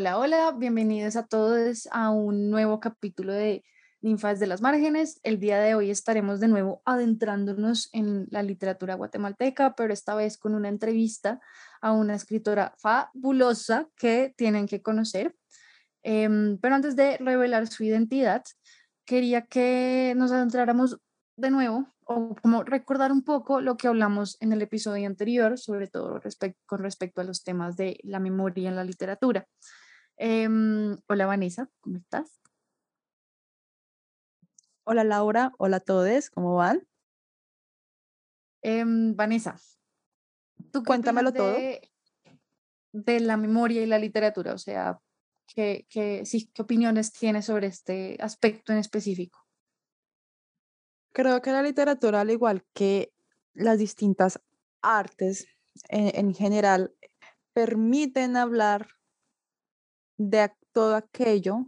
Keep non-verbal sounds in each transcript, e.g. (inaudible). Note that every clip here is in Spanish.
Hola, hola, bienvenidos a todos a un nuevo capítulo de Ninfas de las Márgenes. El día de hoy estaremos de nuevo adentrándonos en la literatura guatemalteca, pero esta vez con una entrevista a una escritora fabulosa que tienen que conocer. Em, pero antes de revelar su identidad, quería que nos adentráramos de nuevo o como recordar un poco lo que hablamos en el episodio anterior, sobre todo con respecto a los temas de la memoria en la literatura. Em, hola Vanessa, ¿cómo estás? Hola Laura, hola a todos, ¿cómo van? Em, Vanessa, tú cuéntamelo todo. De la memoria y la literatura, o sea, ¿qué, qué, sí, ¿qué opiniones tienes sobre este aspecto en específico? Creo que la literatura, al igual que las distintas artes en general, permiten hablar de todo aquello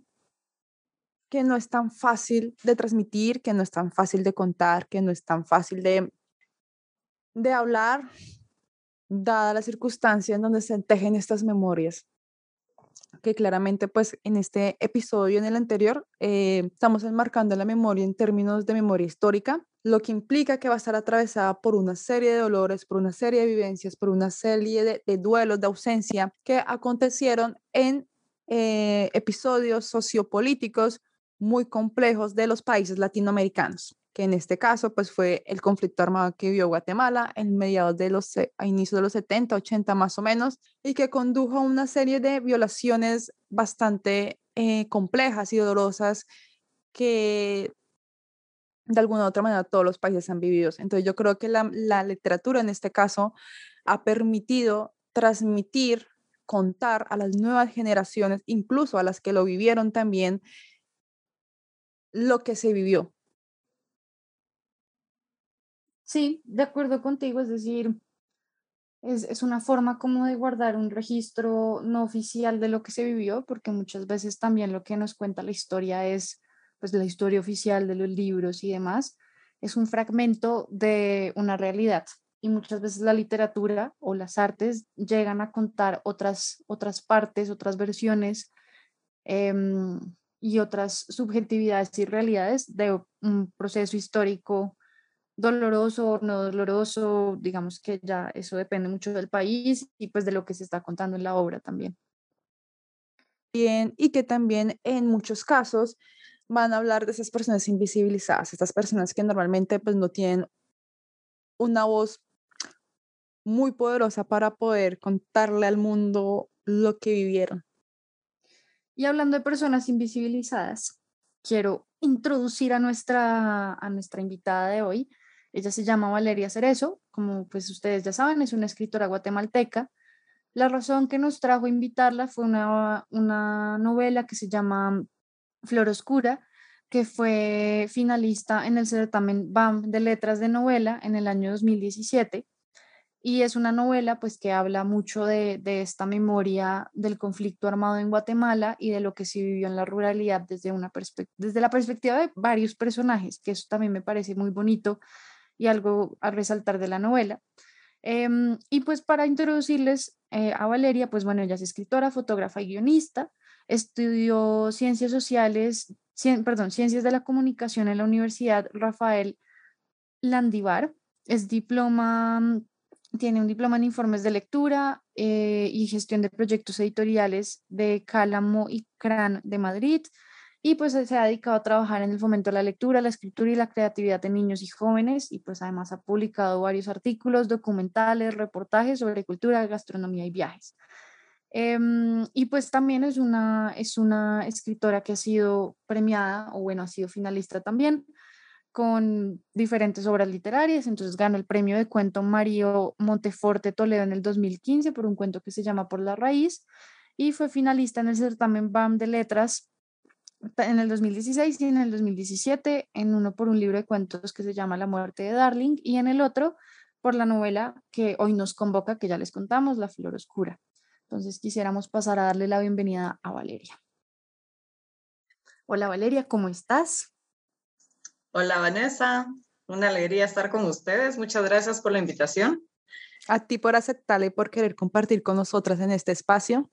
que no es tan fácil de transmitir, que no es tan fácil de contar, que no es tan fácil de, de hablar, dada la circunstancia en donde se tejen estas memorias. Que claramente, pues en este episodio, en el anterior, eh, estamos enmarcando la memoria en términos de memoria histórica, lo que implica que va a estar atravesada por una serie de dolores, por una serie de vivencias, por una serie de, de duelos, de ausencia que acontecieron en eh, episodios sociopolíticos muy complejos de los países latinoamericanos, que en este caso pues fue el conflicto armado que vivió Guatemala en mediados de los, a inicios de los 70, 80 más o menos, y que condujo a una serie de violaciones bastante eh, complejas y dolorosas que de alguna u otra manera todos los países han vivido. Entonces yo creo que la, la literatura en este caso ha permitido transmitir contar a las nuevas generaciones, incluso a las que lo vivieron también, lo que se vivió. Sí, de acuerdo contigo, es decir, es, es, una forma como de guardar un registro no oficial de lo que se vivió, porque muchas veces también lo que nos cuenta la historia es pues la historia oficial de los libros y demás, es un fragmento de una realidad y muchas veces la literatura o las artes llegan a contar otras, otras partes, otras versiones em, y otras subjetividades y realidades de un proceso histórico doloroso o no doloroso, digamos que ya eso depende mucho del país y pues de lo que se está contando en la obra también. Bien, y que también en muchos casos van a hablar de esas personas invisibilizadas, estas personas que normalmente pues no tienen una voz muy poderosa para poder contarle al mundo lo que vivieron. Y hablando de personas invisibilizadas, quiero introducir a nuestra, a nuestra invitada de hoy. Ella se llama Valeria Cerezo, como pues ustedes ya saben, es una escritora guatemalteca. La razón que nos trajo a invitarla fue una, una novela que se llama Flor Oscura, que fue finalista en el certamen BAM de letras de novela en el año 2017 y es una novela pues que habla mucho de, esta memoria del conflicto armado en Guatemala y de lo que se vivió en la ruralidad desde, una desde la perspectiva de varios personajes, que eso también me parece muy bonito y algo a resaltar de la novela. Em, y pues para introducirles eh, a Valeria, pues bueno, ella es escritora, fotógrafa y guionista, estudió ciencias sociales, perdón, ciencias de la comunicación en la Universidad Rafael Landivar, es diploma tiene un diploma en informes de lectura eh, y gestión de proyectos editoriales de Cálamo y Cran de Madrid. Y pues se ha dedicado a trabajar en el fomento de la lectura, la escritura y la creatividad de niños y jóvenes. Y pues además ha publicado varios artículos, documentales, reportajes sobre cultura, gastronomía y viajes. Em, y pues también es una, es una escritora que ha sido premiada, o bueno, ha sido finalista también con diferentes obras literarias, entonces ganó el premio de cuento Mario Monteforte Toledo en el 2015 por un cuento que se llama Por la Raíz y fue finalista en el certamen BAM de Letras en el 2016 y en el 2017, en uno por un libro de cuentos que se llama La muerte de Darling y en el otro por la novela que hoy nos convoca, que ya les contamos, La Flor Oscura. Entonces quisiéramos pasar a darle la bienvenida a Valeria. Hola Valeria, ¿cómo estás? Hola Vanessa, una alegría estar con ustedes. Muchas gracias por la invitación. A ti por aceptarla y por querer compartir con nosotras en este espacio.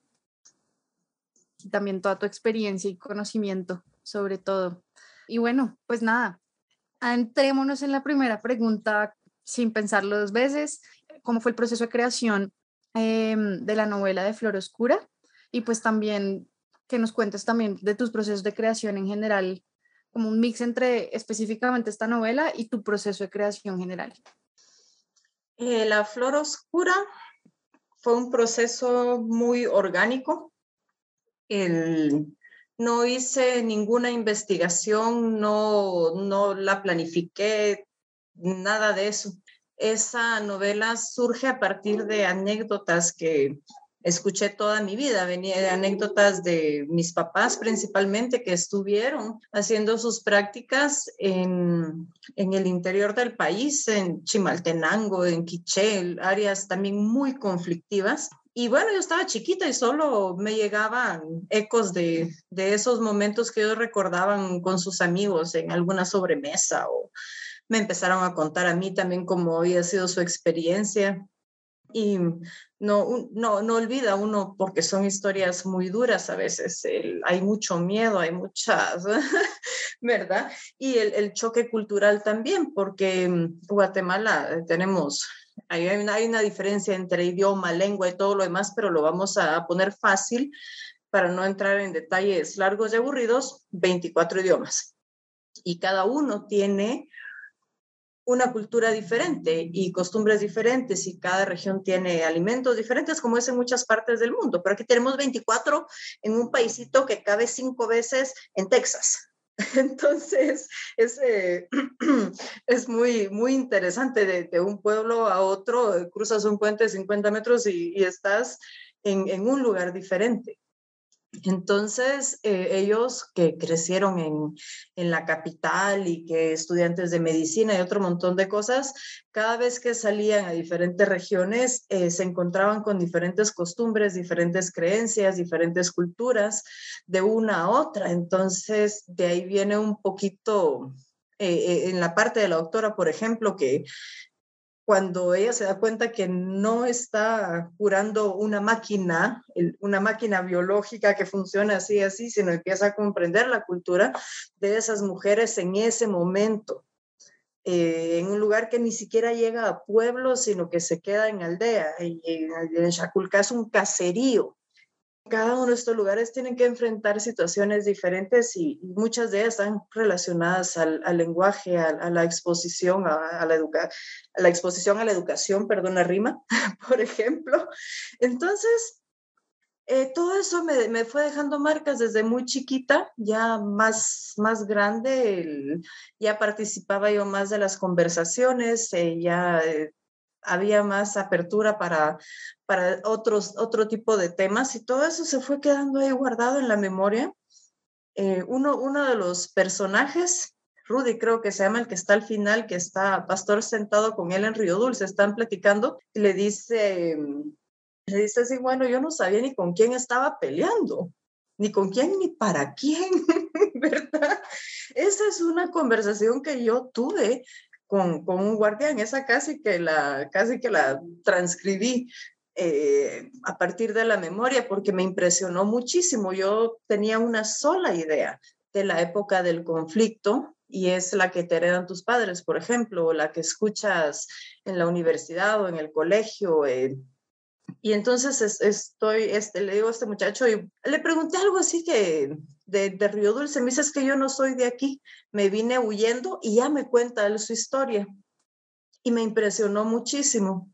y también toda tu experiencia y conocimiento sobre todo. Y bueno, pues nada, entrémonos en la primera pregunta sin pensarlo dos veces. ¿Cómo fue el proceso de creación em, de la novela de Flor Oscura? Y pues también que nos cuentes también de tus procesos de creación en general, como un mix entre específicamente esta novela y tu proceso de creación general. Eh, la Flor Oscura fue un proceso muy orgánico. No hice ninguna investigación, no, no la planifiqué, nada de eso. Esa novela surge a partir de anécdotas que escuché toda mi vida. Venía de anécdotas de mis papás principalmente que estuvieron haciendo sus prácticas en, en el interior del país, en Chimaltenango, en Quiché, áreas también muy conflictivas. Y bueno, yo estaba chiquita y solo me llegaban ecos de, de esos momentos que ellos recordaban con sus amigos en alguna sobremesa o me empezaron a contar a mí también cómo había sido su experiencia. Y no, no, no olvida uno porque son historias muy duras a veces. hay mucho miedo, hay muchas, (laughs) ¿verdad? Y el, el choque cultural también, porque en Guatemala tenemos hay una, hay una diferencia entre idioma, lengua y todo lo demás, pero lo vamos a poner fácil para no entrar en detalles largos y aburridos, 24 idiomas. Y cada uno tiene una cultura diferente y costumbres diferentes y cada región tiene alimentos diferentes como es en muchas partes del mundo. Pero aquí tenemos 24 en un paísito que cabe cinco veces en Texas. (laughs) Entonces, es, eh, (clears throat) es muy, muy interesante de, un pueblo a otro, cruzas un puente de 50 metros y, estás en, en, un lugar diferente. Entonces, eh, ellos que crecieron en, en, la capital y que estudiantes de medicina y otro montón de cosas, cada vez que salían a diferentes regiones, eh, se encontraban con diferentes costumbres, diferentes creencias, diferentes culturas de una a otra. Entonces, de ahí viene un poquito... Eh, en la parte de la doctora, por ejemplo, que cuando ella se da cuenta que no está curando una máquina, una máquina biológica que funciona así, así, sino empieza a comprender la cultura de esas mujeres en ese momento, eh, en un lugar que ni siquiera llega a pueblos, sino que se queda en aldea. Y en Chaculca es un caserío cada uno de estos lugares tienen que enfrentar situaciones diferentes y, muchas de ellas están relacionadas al, lenguaje, a, la exposición, a, la a la exposición a la educación, perdón la rima, (laughs) por ejemplo. Entonces, eh, todo eso me, fue dejando marcas desde muy chiquita, ya más, más grande, ya participaba yo más de las conversaciones, eh, ya eh, había más apertura para, para otros, otro tipo de temas y todo eso se fue quedando ahí guardado en la memoria. Eh, uno, uno de los personajes, Rudy creo que se llama el que está al final, que está Pastor sentado con él en Río Dulce, están platicando y le dice, le dice así, bueno, yo no sabía ni con quién estaba peleando, ni con quién ni para quién, (laughs) ¿verdad? Esa es una conversación que yo tuve con, con, un guardián. Esa casi que la, casi que la transcribí eh, a partir de la memoria porque me impresionó muchísimo. Yo tenía una sola idea de la época del conflicto y es la que te heredan tus padres, por ejemplo, o la que escuchas en la universidad o en el colegio. Eh, y entonces estoy, este, le digo a este muchacho y le pregunté algo así que de, de, Río Dulce, me dice es que yo no soy de aquí, me vine huyendo y ya me cuenta él su historia. Y me impresionó muchísimo.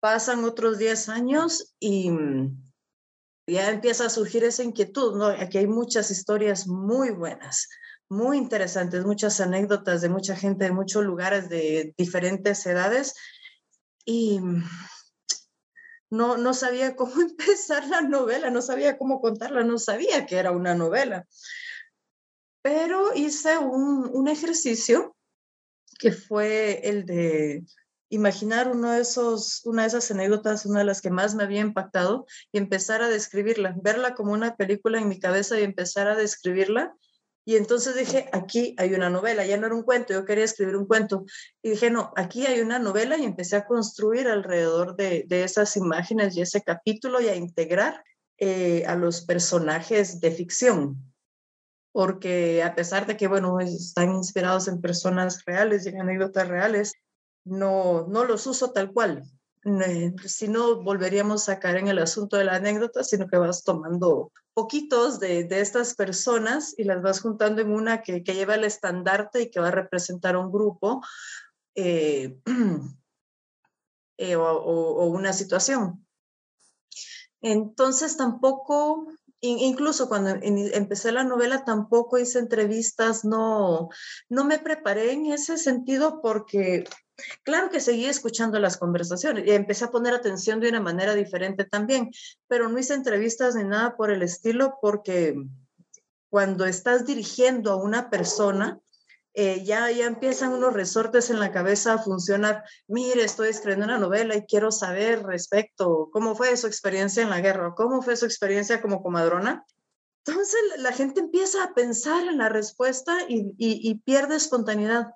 Pasan otros 10 años y mm, ya empieza a surgir esa inquietud, ¿no? Aquí hay muchas historias muy buenas, muy interesantes, muchas anécdotas de mucha gente de muchos lugares de diferentes edades. Y mm, no, no sabía cómo (laughs) empezar la novela, no sabía cómo contarla, no sabía que era una novela. Pero hice un, un ejercicio que fue el de imaginar uno de esos, una de esas anécdotas, una de las que más me había impactado, y empezar a describirla, verla como una película en mi cabeza y empezar a describirla y entonces dije, aquí hay una novela, ya no era un cuento, yo quería escribir un cuento. Y dije, no, aquí hay una novela y empecé a construir alrededor de, de esas imágenes y ese capítulo y a integrar eh, a los personajes de ficción, porque a pesar de que, bueno, están inspirados en personas reales y en anécdotas reales, no, no los uso tal cual. Si no, volveríamos a caer en el asunto de la anécdota, sino que vas tomando poquitos de, de estas personas y las vas juntando en una que, que, lleva el estandarte y que va a representar un grupo eh, (clears throat) eh, o, o, una situación. Entonces tampoco, incluso cuando empecé la novela, tampoco hice entrevistas, no, no me preparé en ese sentido porque Claro que seguí escuchando las conversaciones y empecé a poner atención de una manera diferente también, pero no hice entrevistas ni nada por el estilo porque cuando estás dirigiendo a una persona, eh, ya, ya empiezan unos resortes en la cabeza a funcionar. Mire, estoy escribiendo una novela y quiero saber respecto cómo fue su experiencia en la guerra, cómo fue su experiencia como comadrona. Entonces la gente empieza a pensar en la respuesta y, y pierde espontaneidad.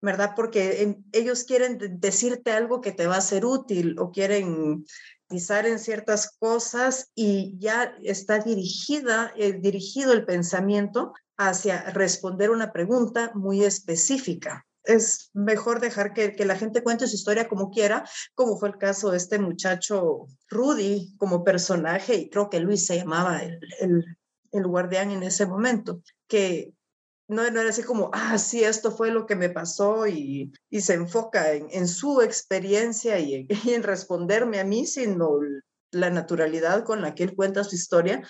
¿Verdad? Porque ellos quieren decirte algo que te va a ser útil o quieren pisar en ciertas cosas y ya está dirigida, eh, dirigido el pensamiento hacia responder una pregunta muy específica. Es mejor dejar que, que, la gente cuente su historia como quiera, como fue el caso de este muchacho Rudy como personaje, y creo que Luis se llamaba el, el guardián en ese momento, que no, era así como, ah, sí, esto fue lo que me pasó y, y se enfoca en, en su experiencia y, (laughs) y, en responderme a mí, sino la naturalidad con la que él cuenta su historia,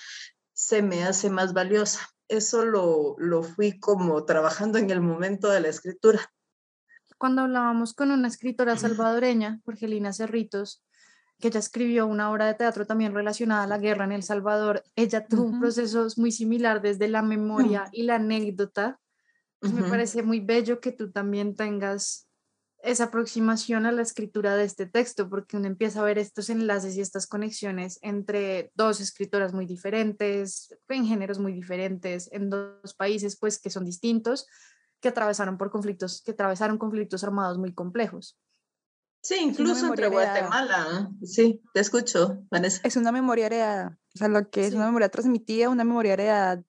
se me hace más valiosa. Eso lo, lo fui como trabajando en el momento de la escritura. Cuando hablábamos con una escritora salvadoreña, Jorgelina Cerritos, que ella escribió una obra de teatro también relacionada a la guerra en El Salvador, ella tuvo uh -huh. un proceso muy similar desde la memoria uh -huh. y la anécdota. Uh -huh. Me parece muy bello que tú también tengas esa aproximación a la escritura de este texto, porque uno empieza a ver estos enlaces y estas conexiones entre dos escritoras muy diferentes, en géneros muy diferentes, en dos países pues que son distintos, que atravesaron por conflictos, que atravesaron conflictos armados muy complejos. Sí, incluso entre Guatemala. Sí, te escucho, Vanessa. Es una memoria heredada, o sea, lo que es sí. una memoria transmitida, una memoria heredada,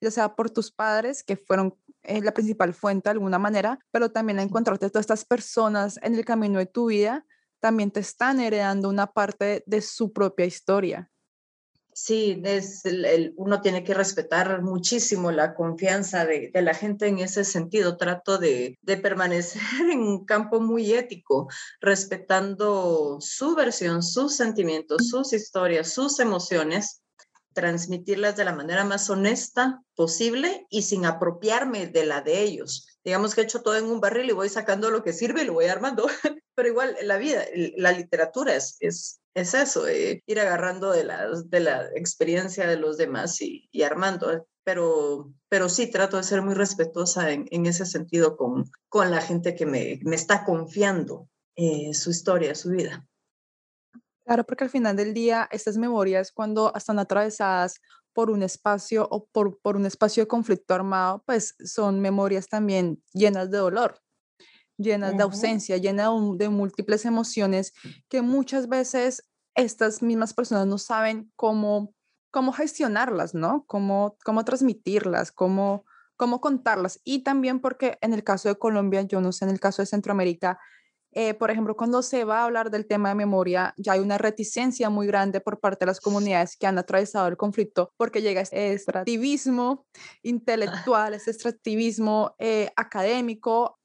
ya sea por tus padres, que fueron eh, la principal fuente de alguna manera, pero también a encontrarte todas estas personas en el camino de tu vida, también te están heredando una parte de su propia historia. Sí, es el, uno tiene que respetar muchísimo la confianza de, de la gente en ese sentido. Trato de, de, permanecer (laughs) en un campo muy ético, respetando su versión, sus sentimientos, sus historias, sus emociones, transmitirlas de la manera más honesta posible y sin apropiarme de la de ellos. Digamos que he hecho todo en un barril y voy sacando lo que sirve y lo voy armando, (laughs) pero igual la vida, la literatura es, es es eso, eh, ir agarrando de la, de la experiencia de los demás y, armando. Pero, pero sí, trato de ser muy respetuosa en, en ese sentido con, con la gente que me, me está confiando eh, su historia, su vida. Claro, porque al final del día, estas memorias, cuando están atravesadas por un espacio o por, por un espacio de conflicto armado, pues son memorias también llenas de dolor llenas uh -huh. de ausencia, llenas de, de, múltiples emociones que muchas veces estas mismas personas no saben cómo, cómo gestionarlas, ¿no? Cómo, cómo transmitirlas, cómo, cómo contarlas. Y también porque en el caso de Colombia, yo no sé, en el caso de Centroamérica, eh, por ejemplo, cuando se va a hablar del tema de memoria, ya hay una reticencia muy grande por parte de las comunidades que han atravesado el conflicto, porque llega este extractivismo intelectual, este extractivismo eh, académico,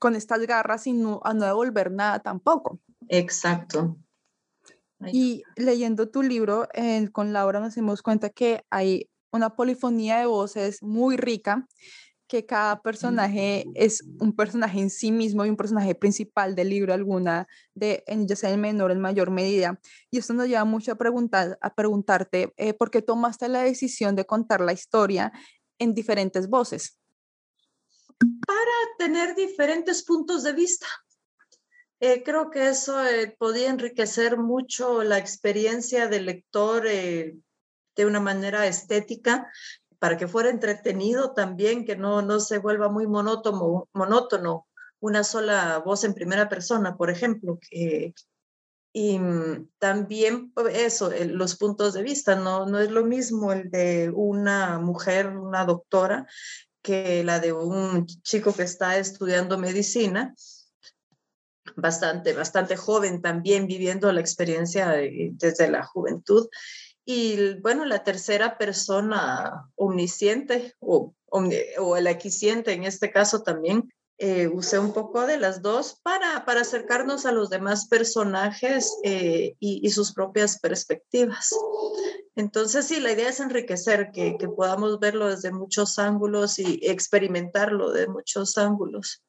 con estas garras y no, a no devolver nada tampoco. Exacto. Y leyendo tu libro eh, con Laura nos dimos cuenta que hay una polifonía de voces muy rica, que cada personaje es un personaje en sí mismo y un personaje principal del libro alguna, de, ya sea en menor o en mayor medida. Y esto nos lleva mucho a, preguntar, a preguntarte eh, por qué tomaste la decisión de contar la historia en diferentes voces para tener diferentes puntos de vista. Eh, creo que eso eh, podía enriquecer mucho la experiencia del lector eh, de una manera estética, para que fuera entretenido también, que no, no se vuelva muy monótono, monótono una sola voz en primera persona, por ejemplo, y también eso, los puntos de vista, no, no es lo mismo el de una mujer, una doctora, que la de un chico que está estudiando medicina, bastante, bastante joven también, viviendo la experiencia desde la juventud. Y bueno, la tercera persona omnisciente o, o el equisciente en este caso también, eh, usé un poco de las dos para, para acercarnos a los demás personajes eh, y, sus propias perspectivas. Entonces, sí, la idea es enriquecer, que, que podamos verlo desde muchos ángulos y experimentarlo de muchos ángulos.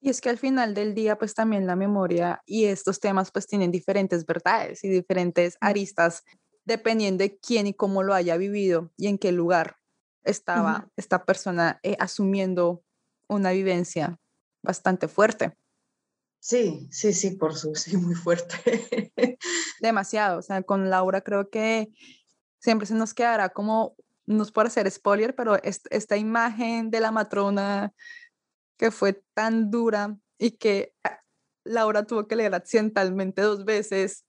Y es que al final del día, pues también la memoria y estos temas pues tienen diferentes verdades y diferentes aristas dependiendo de quién y cómo lo haya vivido y en qué lugar estaba esta persona eh, asumiendo una vivencia bastante fuerte. Sí, sí, sí, por su, sí, muy fuerte. (laughs) Demasiado, o sea, con Laura creo que siempre se nos quedará como, no es por hacer spoiler, pero esta imagen de la matrona que fue tan dura y que ah, Laura tuvo que leer accidentalmente dos veces,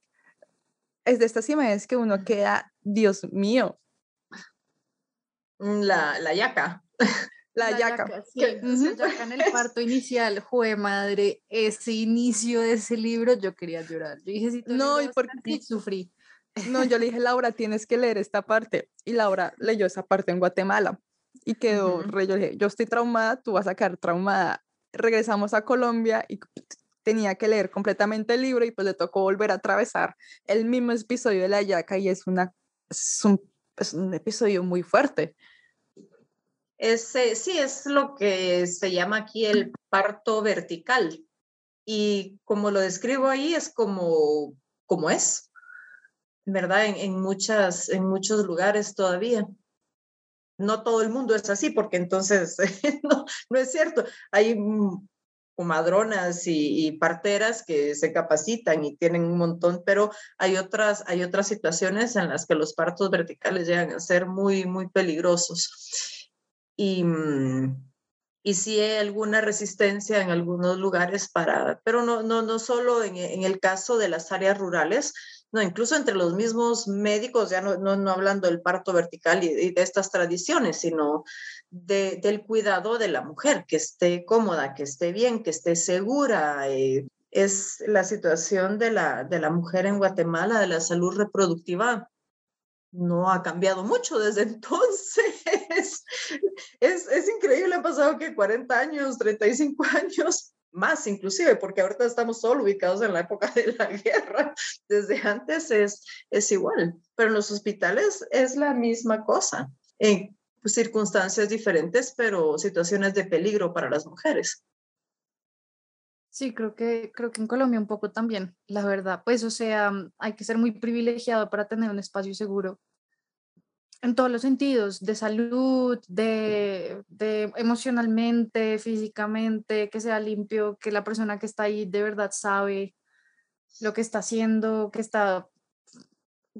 es de estas imágenes que uno queda, Dios mío. La, la yaca. (laughs) La, yaca. en el (laughs) parto inicial, jue madre, ese inicio de ese libro, yo quería llorar. Yo dije, si no, y porque sufrí. No, yo le dije, Laura, tienes que leer esta parte. Y Laura leyó esa parte en Guatemala y quedó re, yo dije, yo estoy traumada, tú vas a quedar traumada. Regresamos a Colombia y tenía que leer completamente el libro y pues le tocó volver a atravesar el mismo episodio de la yaca y es, una, es, un, es un episodio muy fuerte. Sí, es lo que se llama aquí el parto vertical. Y como lo describo ahí, es como, como es, ¿verdad? En, muchas, en muchos lugares todavía. No todo el mundo es así, porque entonces (laughs) no, no es cierto. Hay comadronas y, y, parteras que se capacitan y tienen un montón, pero hay otras, hay otras situaciones en las que los partos verticales llegan a ser muy, muy peligrosos y, mm, y sí hay alguna resistencia en algunos lugares para, pero no, no, no solo en, en el caso de las áreas rurales, no, incluso entre los mismos médicos, ya no, no, no hablando del parto vertical y, de estas tradiciones, sino de, del cuidado de la mujer, que esté cómoda, que esté bien, que esté segura. Eh, es la situación de la, de la mujer en Guatemala, de la salud reproductiva, no ha cambiado mucho desde (laughs) entonces. Es, es increíble, han pasado que 40 años, 35 (laughs) años, más inclusive, porque ahorita estamos solo ubicados en la época de la (laughs) guerra. Desde antes es, es igual, pero en los hospitales es la misma cosa, en circunstancias diferentes, pero situaciones de peligro para las mujeres. Sí, creo que, creo que en Colombia un poco también, la verdad. Pues, o sea, hay que ser muy privilegiado para tener un espacio seguro en todos los sentidos, de salud, de, de, emocionalmente, físicamente, que sea limpio, que la persona que está ahí de verdad sabe lo que está haciendo, que está,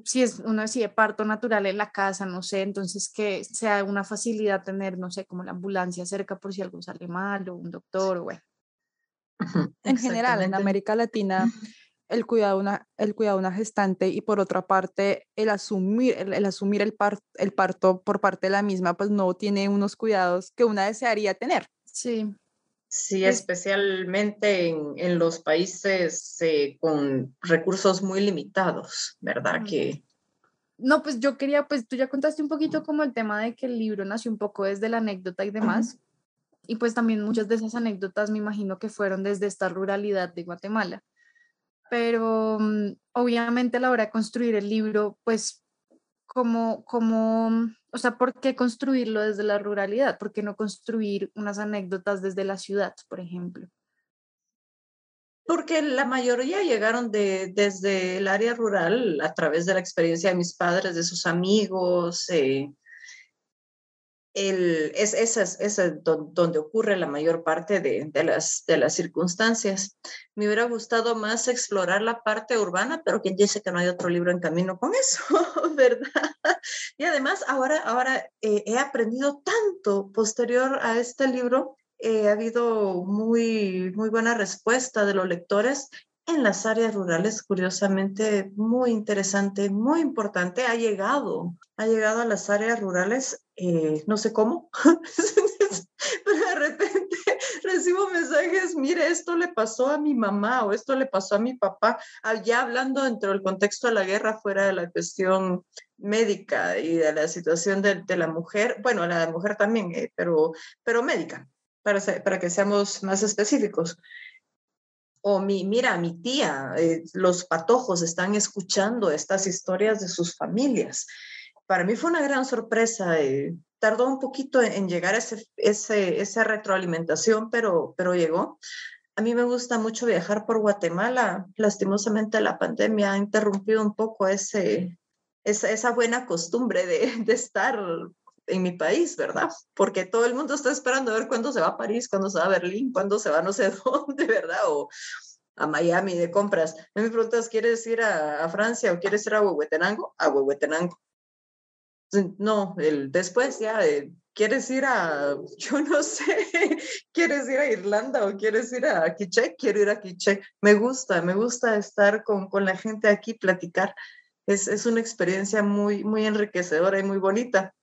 si es uno de parto natural en la casa, no sé, entonces que sea una facilidad tener, no sé, como la ambulancia cerca por si algo sale mal o un doctor, o bueno. En general, en América Latina el cuidado de una, el cuidado una gestante y por otra parte el asumir el, asumir el, el parto por parte de la misma pues no tiene unos cuidados que una desearía tener. Sí. Sí, especialmente en, en los países eh, con recursos muy limitados, ¿verdad? Que... No, pues yo quería, pues tú ya contaste un poquito como el tema de que el libro nació un poco desde la anécdota y demás. Y pues también muchas de esas anécdotas me imagino que fueron desde esta ruralidad de Guatemala pero mm, obviamente a la hora de construir el libro, pues como, como, mm, o sea, ¿por qué construirlo desde la ruralidad? ¿Por qué no construir unas anécdotas desde la ciudad, por ejemplo? Porque la mayoría llegaron de, desde el área rural a través de la experiencia de mis padres, de sus amigos, eh, el, es, esa es, donde ocurre la mayor parte de, las, de las circunstancias. Me hubiera gustado más explorar la parte urbana, pero quien dice que no hay otro libro en camino con eso, (laughs) ¿verdad? Y además, ahora, ahora eh, he aprendido tanto posterior a este libro. Eh, ha habido muy, muy buena respuesta de los lectores en las áreas rurales, curiosamente, muy interesante, muy importante, ha llegado, ha llegado a las áreas rurales, eh, no sé cómo, (laughs) pero de repente (laughs) recibo mensajes, mire, esto le pasó a mi mamá o esto le pasó a mi papá, ah, ya hablando dentro del contexto de la guerra, fuera de la cuestión médica y de la situación de, la mujer, bueno, la mujer también, eh, pero, pero médica, para, para que seamos más específicos. O mi, mira, mi tía, eh, los patojos están escuchando estas historias de sus familias. Para mí fue una gran sorpresa. Eh, tardó un poquito en, llegar ese, ese, esa retroalimentación, pero, pero llegó. A mí me gusta mucho viajar por Guatemala. Lastimosamente la pandemia ha interrumpido un poco ese, esa, esa buena costumbre de, de estar en mi país, ¿verdad? Porque todo el mundo está esperando a ver cuándo se va a París, cuándo se va a Berlín, cuándo se va no sé (laughs) dónde, ¿verdad? O a Miami de compras. Me preguntas, ¿quieres ir a, Francia o quieres ir a Huehuetenango? A Huehuetenango. No, el, después ya, ¿quieres ir a, (laughs) yo no sé, ¿quieres ir a Irlanda o quieres ir a Quiche? Quiero ir a Quiche. Me gusta, me gusta estar con, con la gente aquí, platicar. Es, es una experiencia muy, muy enriquecedora y muy bonita.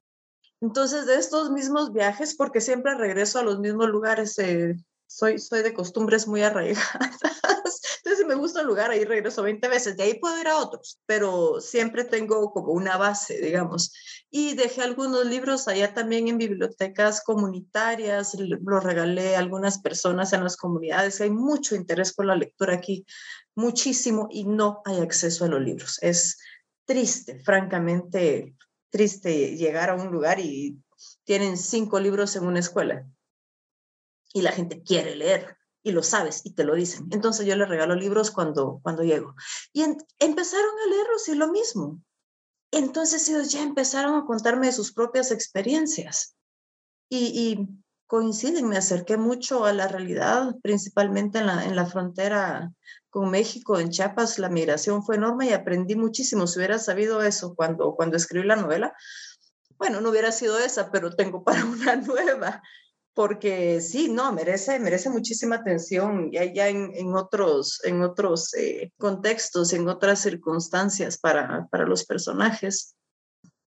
Entonces, de estos mismos viajes, porque siempre regreso a los mismos lugares, eh, soy, soy de costumbres muy arraigadas. (laughs) Entonces, si me gusta un lugar, ahí regreso 20 veces. De ahí puedo ir a otros, pero siempre tengo como una base, digamos. Y dejé algunos libros allá también en bibliotecas comunitarias, los regalé a algunas personas en las comunidades. Hay mucho interés por la lectura aquí, muchísimo, y no hay acceso a los libros. Es triste, francamente, triste llegar a un lugar y tienen cinco libros en una escuela y la gente quiere leer y lo sabes y te lo dicen. Entonces yo les regalo libros cuando, cuando llego. Y empezaron a leerlos y lo mismo. Entonces ellos ya empezaron a contarme sus propias experiencias. Y, y coinciden, me acerqué mucho a la realidad, principalmente en la, en la frontera con México, en Chiapas, la migración fue enorme y aprendí muchísimo. Si hubiera sabido eso cuando, cuando escribí la novela, bueno, no hubiera sido esa, pero tengo para (laughs) una nueva, porque sí, no, merece, merece muchísima atención ya, ya en, en otros, en otros eh, contextos, en otras circunstancias para, para los personajes.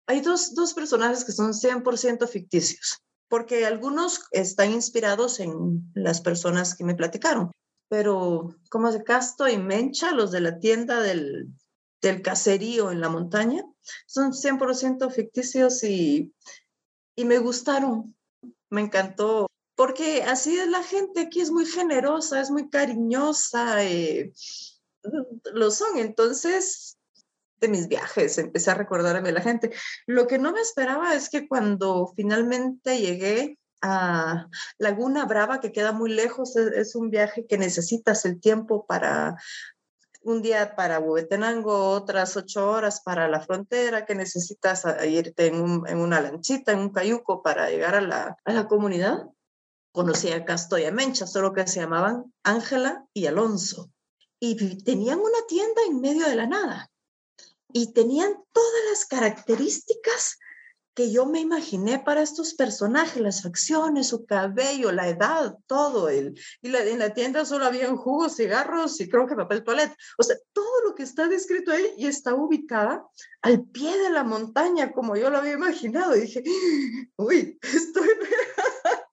Hay dos, dos personajes que son 100% ficticios, porque algunos están inspirados en las personas que me platicaron pero como de Casto y Mencha, los de la tienda del, del caserío en la montaña, son 100% ficticios y, y me gustaron, me encantó, porque así es la gente, aquí es muy generosa, es muy cariñosa, eh, lo son, entonces de mis viajes, empecé a recordarme a la gente. Lo que no me esperaba es que cuando finalmente llegué a Laguna Brava, que queda muy lejos, es, un viaje que necesitas el tiempo para un día para Huehuetenango, otras ocho horas para la frontera, que necesitas irte en, una lanchita, en un cayuco para llegar a la, a la comunidad. Conocí a Casto y a Mencha, solo que se llamaban Ángela y Alonso. Y tenían una tienda en medio de la nada. Y tenían todas las características que yo me imaginé para estos personajes, las facciones, su cabello, la edad, todo. El, y la, en la tienda solo habían jugos, cigarros y creo que papel toalete. O sea, todo lo que está descrito ahí y está ubicada al pie de la montaña, como yo lo había imaginado. Y dije, uy, estoy... (laughs)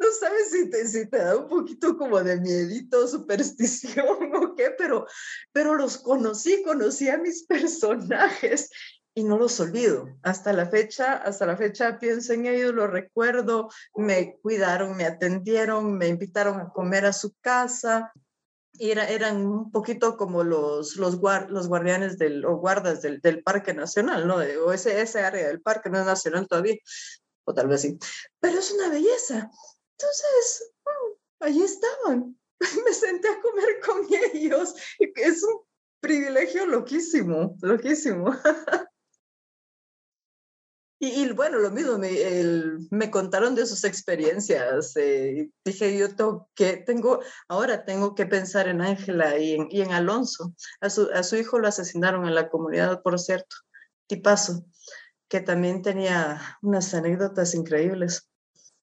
no sabes si te, si te da un poquito como de miedito, superstición (laughs) o qué, pero, pero los conocí, conocí a mis personajes y no los olvido. Hasta la fecha, hasta la fecha pienso en ellos, los recuerdo, me cuidaron, me atendieron, me invitaron a comer a su casa. Era, eran un poquito como los, los, los guardianes del, o guardas del, del Parque Nacional, ¿no? O ese, ese área del parque no es nacional todavía, o tal vez sí. Pero es una belleza. Entonces, mm, allí estaban. (laughs) Me senté a comer con ellos. Es un privilegio loquísimo, loquísimo. (laughs) Y, bueno, lo mismo, me, me, contaron de sus experiencias. Eh, dije, yo tengo que, tengo, ahora tengo que pensar en Ángela y en, y en Alonso. A su, a su, hijo lo asesinaron en la comunidad, por cierto, Tipazo, que también tenía unas anécdotas increíbles.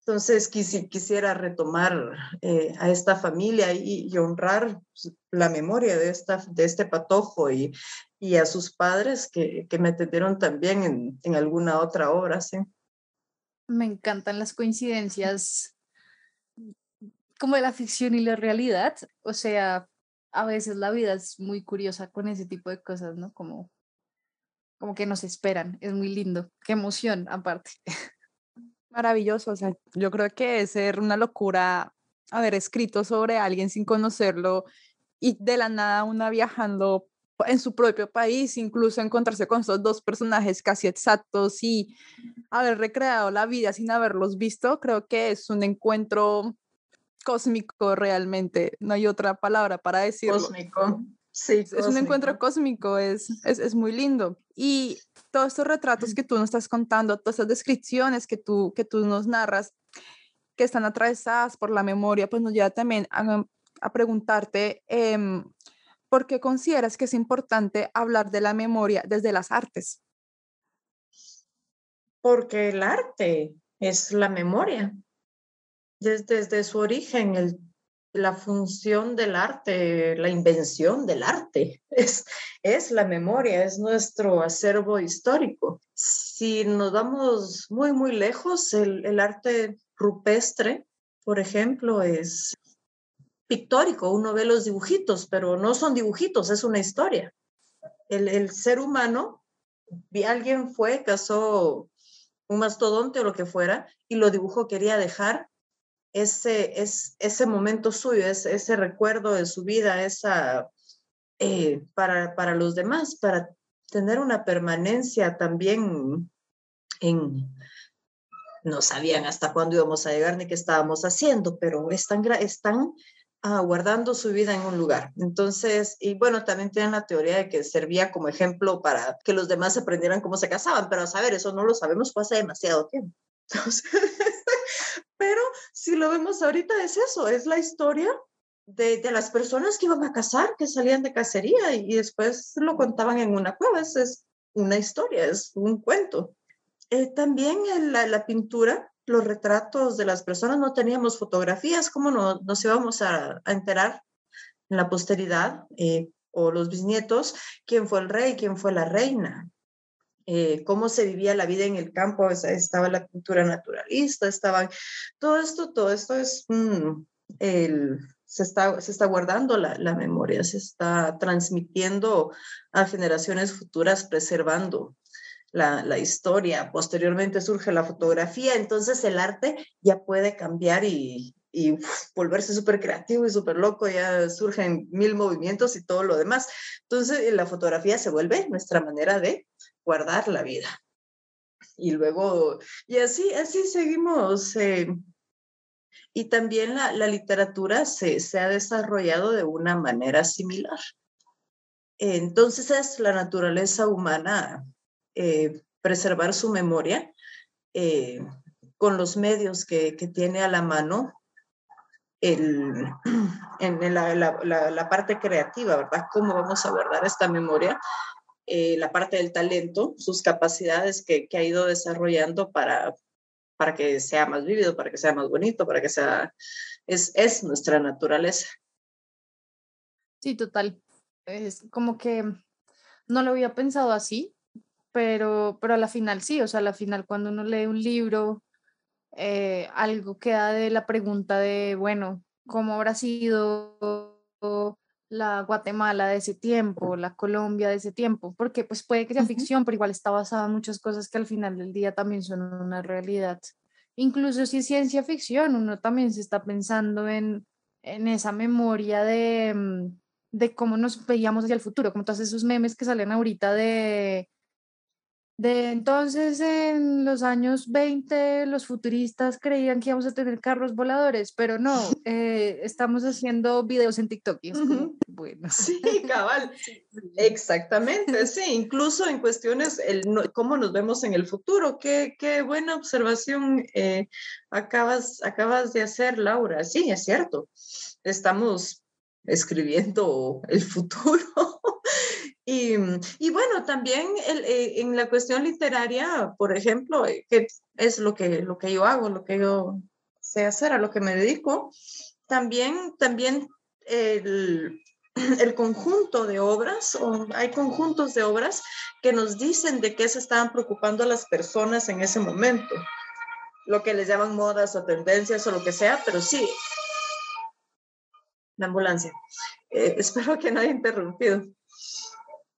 Entonces quisiera retomar eh, a esta familia y, honrar pues, la memoria de, esta, de este patojo y, y a sus padres que, que me atendieron también en, en, alguna otra obra. ¿sí? Me encantan las coincidencias como de la ficción y la realidad. O sea, a veces la vida es muy curiosa con ese tipo de cosas, ¿no? Como, como que nos esperan. Es muy lindo. Qué emoción, aparte. (laughs) Maravilloso, o sea, yo creo que es ser una locura haber escrito sobre alguien sin conocerlo y de la nada una viajando en su propio país, incluso encontrarse con esos dos personajes casi exactos y haber recreado la vida sin haberlos visto, creo que es un encuentro cósmico realmente, no hay otra palabra para decirlo. Cósmico. Sí, es un encuentro cósmico, es, es, es, muy lindo. Y todos estos retratos que tú nos estás contando, todas estas descripciones que tú, que tú nos narras, que están atravesadas por la memoria, pues nos lleva también a, a preguntarte eh, por qué consideras que es importante hablar de la memoria desde las artes. Porque el arte es la memoria. Desde, desde su origen, el la función del arte, la invención del arte, (laughs) es, es la memoria, es nuestro acervo histórico. Si nos vamos muy, muy lejos, el, el arte rupestre, por ejemplo, es pictórico, uno ve los dibujitos, pero no son dibujitos, es una historia. El, el ser humano, alguien fue, cazó un mastodonte o lo que fuera, y lo dibujó, quería dejar ese, es, ese momento suyo, ese, ese recuerdo de su vida, esa, eh, para, para los demás, para tener una permanencia también en, no sabían hasta cuándo íbamos a llegar ni qué estábamos haciendo, pero están, están ah, guardando su vida en un lugar. Entonces, y bueno, también tienen la teoría de que servía como ejemplo para que los demás aprendieran cómo se casaban, pero a saber, eso no lo sabemos, fue hace demasiado tiempo. (laughs) Entonces, pero si lo vemos ahorita es eso, es la historia de, de, las personas que iban a cazar, que salían de cacería y, después lo contaban en una cueva. Es, una historia, es un cuento. Eh, también en la, la, pintura, los retratos de las personas, no teníamos fotografías, ¿cómo no, nos íbamos a, a enterar en la posteridad eh, o los bisnietos quién fue el rey, quién fue la reina? Eh, cómo se vivía la vida en el campo, estaba la cultura naturalista, estaba todo esto, todo esto es, mm, el, se, está, se está guardando la, la, memoria, se está transmitiendo a generaciones futuras, preservando la, la, historia. Posteriormente surge la fotografía, entonces el arte ya puede cambiar y, y uf, volverse súper creativo y súper loco, ya surgen mil movimientos y todo lo demás. Entonces la fotografía se vuelve nuestra manera de guardar la vida. Y luego, y así, así seguimos. Eh, y también la, la literatura se, se, ha desarrollado de una manera similar. Entonces es la naturaleza humana eh, preservar su memoria eh, con los medios que, que, tiene a la mano el, (clears throat) en la, la, la, parte creativa, ¿verdad? ¿Cómo vamos a guardar esta memoria? Eh, la parte del talento, sus capacidades que, que, ha ido desarrollando para, para que sea más vívido, para que sea más bonito, para que sea, es, es nuestra naturaleza. Sí, total. Es como que no lo había pensado así, pero, pero a la final sí, o sea, a la final cuando uno lee un libro, eh, algo queda de la pregunta de, bueno, ¿cómo habrá sido la Guatemala de ese tiempo, la Colombia de ese tiempo, porque pues puede que sea ficción, pero igual está basada en muchas cosas que al final del día también son una realidad. Incluso si es ciencia ficción, uno también se está pensando en, en esa memoria de, mm, de cómo nos veíamos hacia el futuro, como todos esos memes que salen ahorita de de entonces, en los años 20, los futuristas creían que íbamos a tener carros voladores, pero no, (laughs) eh, estamos haciendo videos en TikTok. Y es como, uh -huh. bueno. Sí, (laughs) cabal. Exactamente, sí. (laughs) Incluso en cuestiones, el, cómo nos vemos en el futuro. Qué, qué buena observación eh, acabas, acabas de hacer, Laura. Sí, es cierto. Estamos escribiendo el futuro. Y, y, bueno, también el, eh, en la cuestión literaria, por ejemplo, eh, que es lo que, lo que yo hago, lo que yo sé hacer, a lo que me dedico. También, también el, (clears throat) el conjunto de obras, o hay conjuntos de obras que nos dicen de qué se estaban preocupando las personas en ese momento, lo que les llaman modas o tendencias o lo que sea, pero sí, la ambulancia. Eh, (laughs) espero que no haya interrumpido.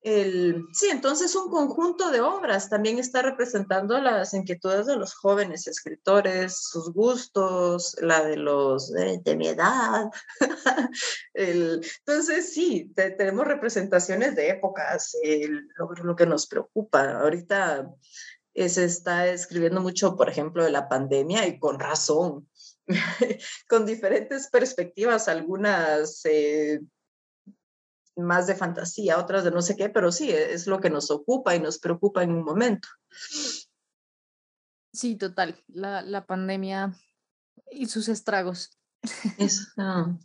El, sí, entonces un conjunto de obras también está representando las inquietudes de los jóvenes escritores, sus gustos, la de los de, mi edad. (laughs) el, entonces sí, tenemos representaciones de épocas, lo, lo, que nos preocupa. Ahorita eh, se está escribiendo mucho, por ejemplo, de la pandemia y con razón. (laughs) con diferentes perspectivas, algunas eh, más de fantasía, otras de no sé qué, pero sí, es lo que nos ocupa y nos preocupa en un momento. Sí, total, la, la pandemia y sus estragos. Ah,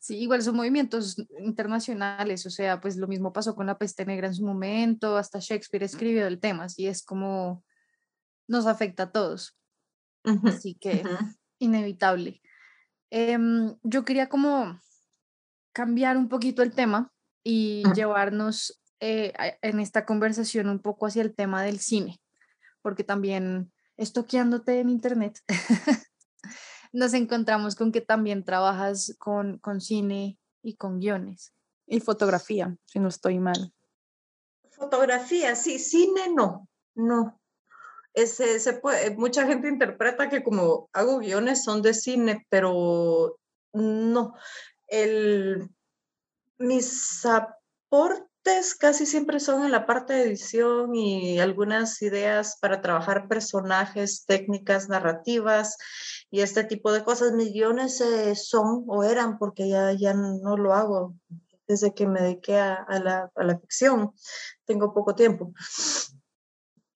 sí. igual son movimientos internacionales, o sea, pues lo mismo pasó con la peste negra en su momento, hasta Shakespeare escribió el tema, así es como nos afecta a todos. Así que inevitable. Em, yo quería como cambiar un poquito el tema y llevarnos eh, en esta conversación un poco hacia el tema del cine, porque también estoqueándote en internet, (laughs) nos encontramos con que también trabajas con, con cine y con guiones. Y fotografía, si no estoy mal. Fotografía, sí, cine no, no. Ese, se puede, mucha gente interpreta que como hago guiones son de cine, pero no mis aportes casi siempre son en la parte de edición y algunas ideas para trabajar personajes, técnicas narrativas y este tipo de cosas. Mis guiones eh, son o eran, porque ya, ya no lo hago desde que me dediqué a, la, a la, ficción. Tengo poco tiempo.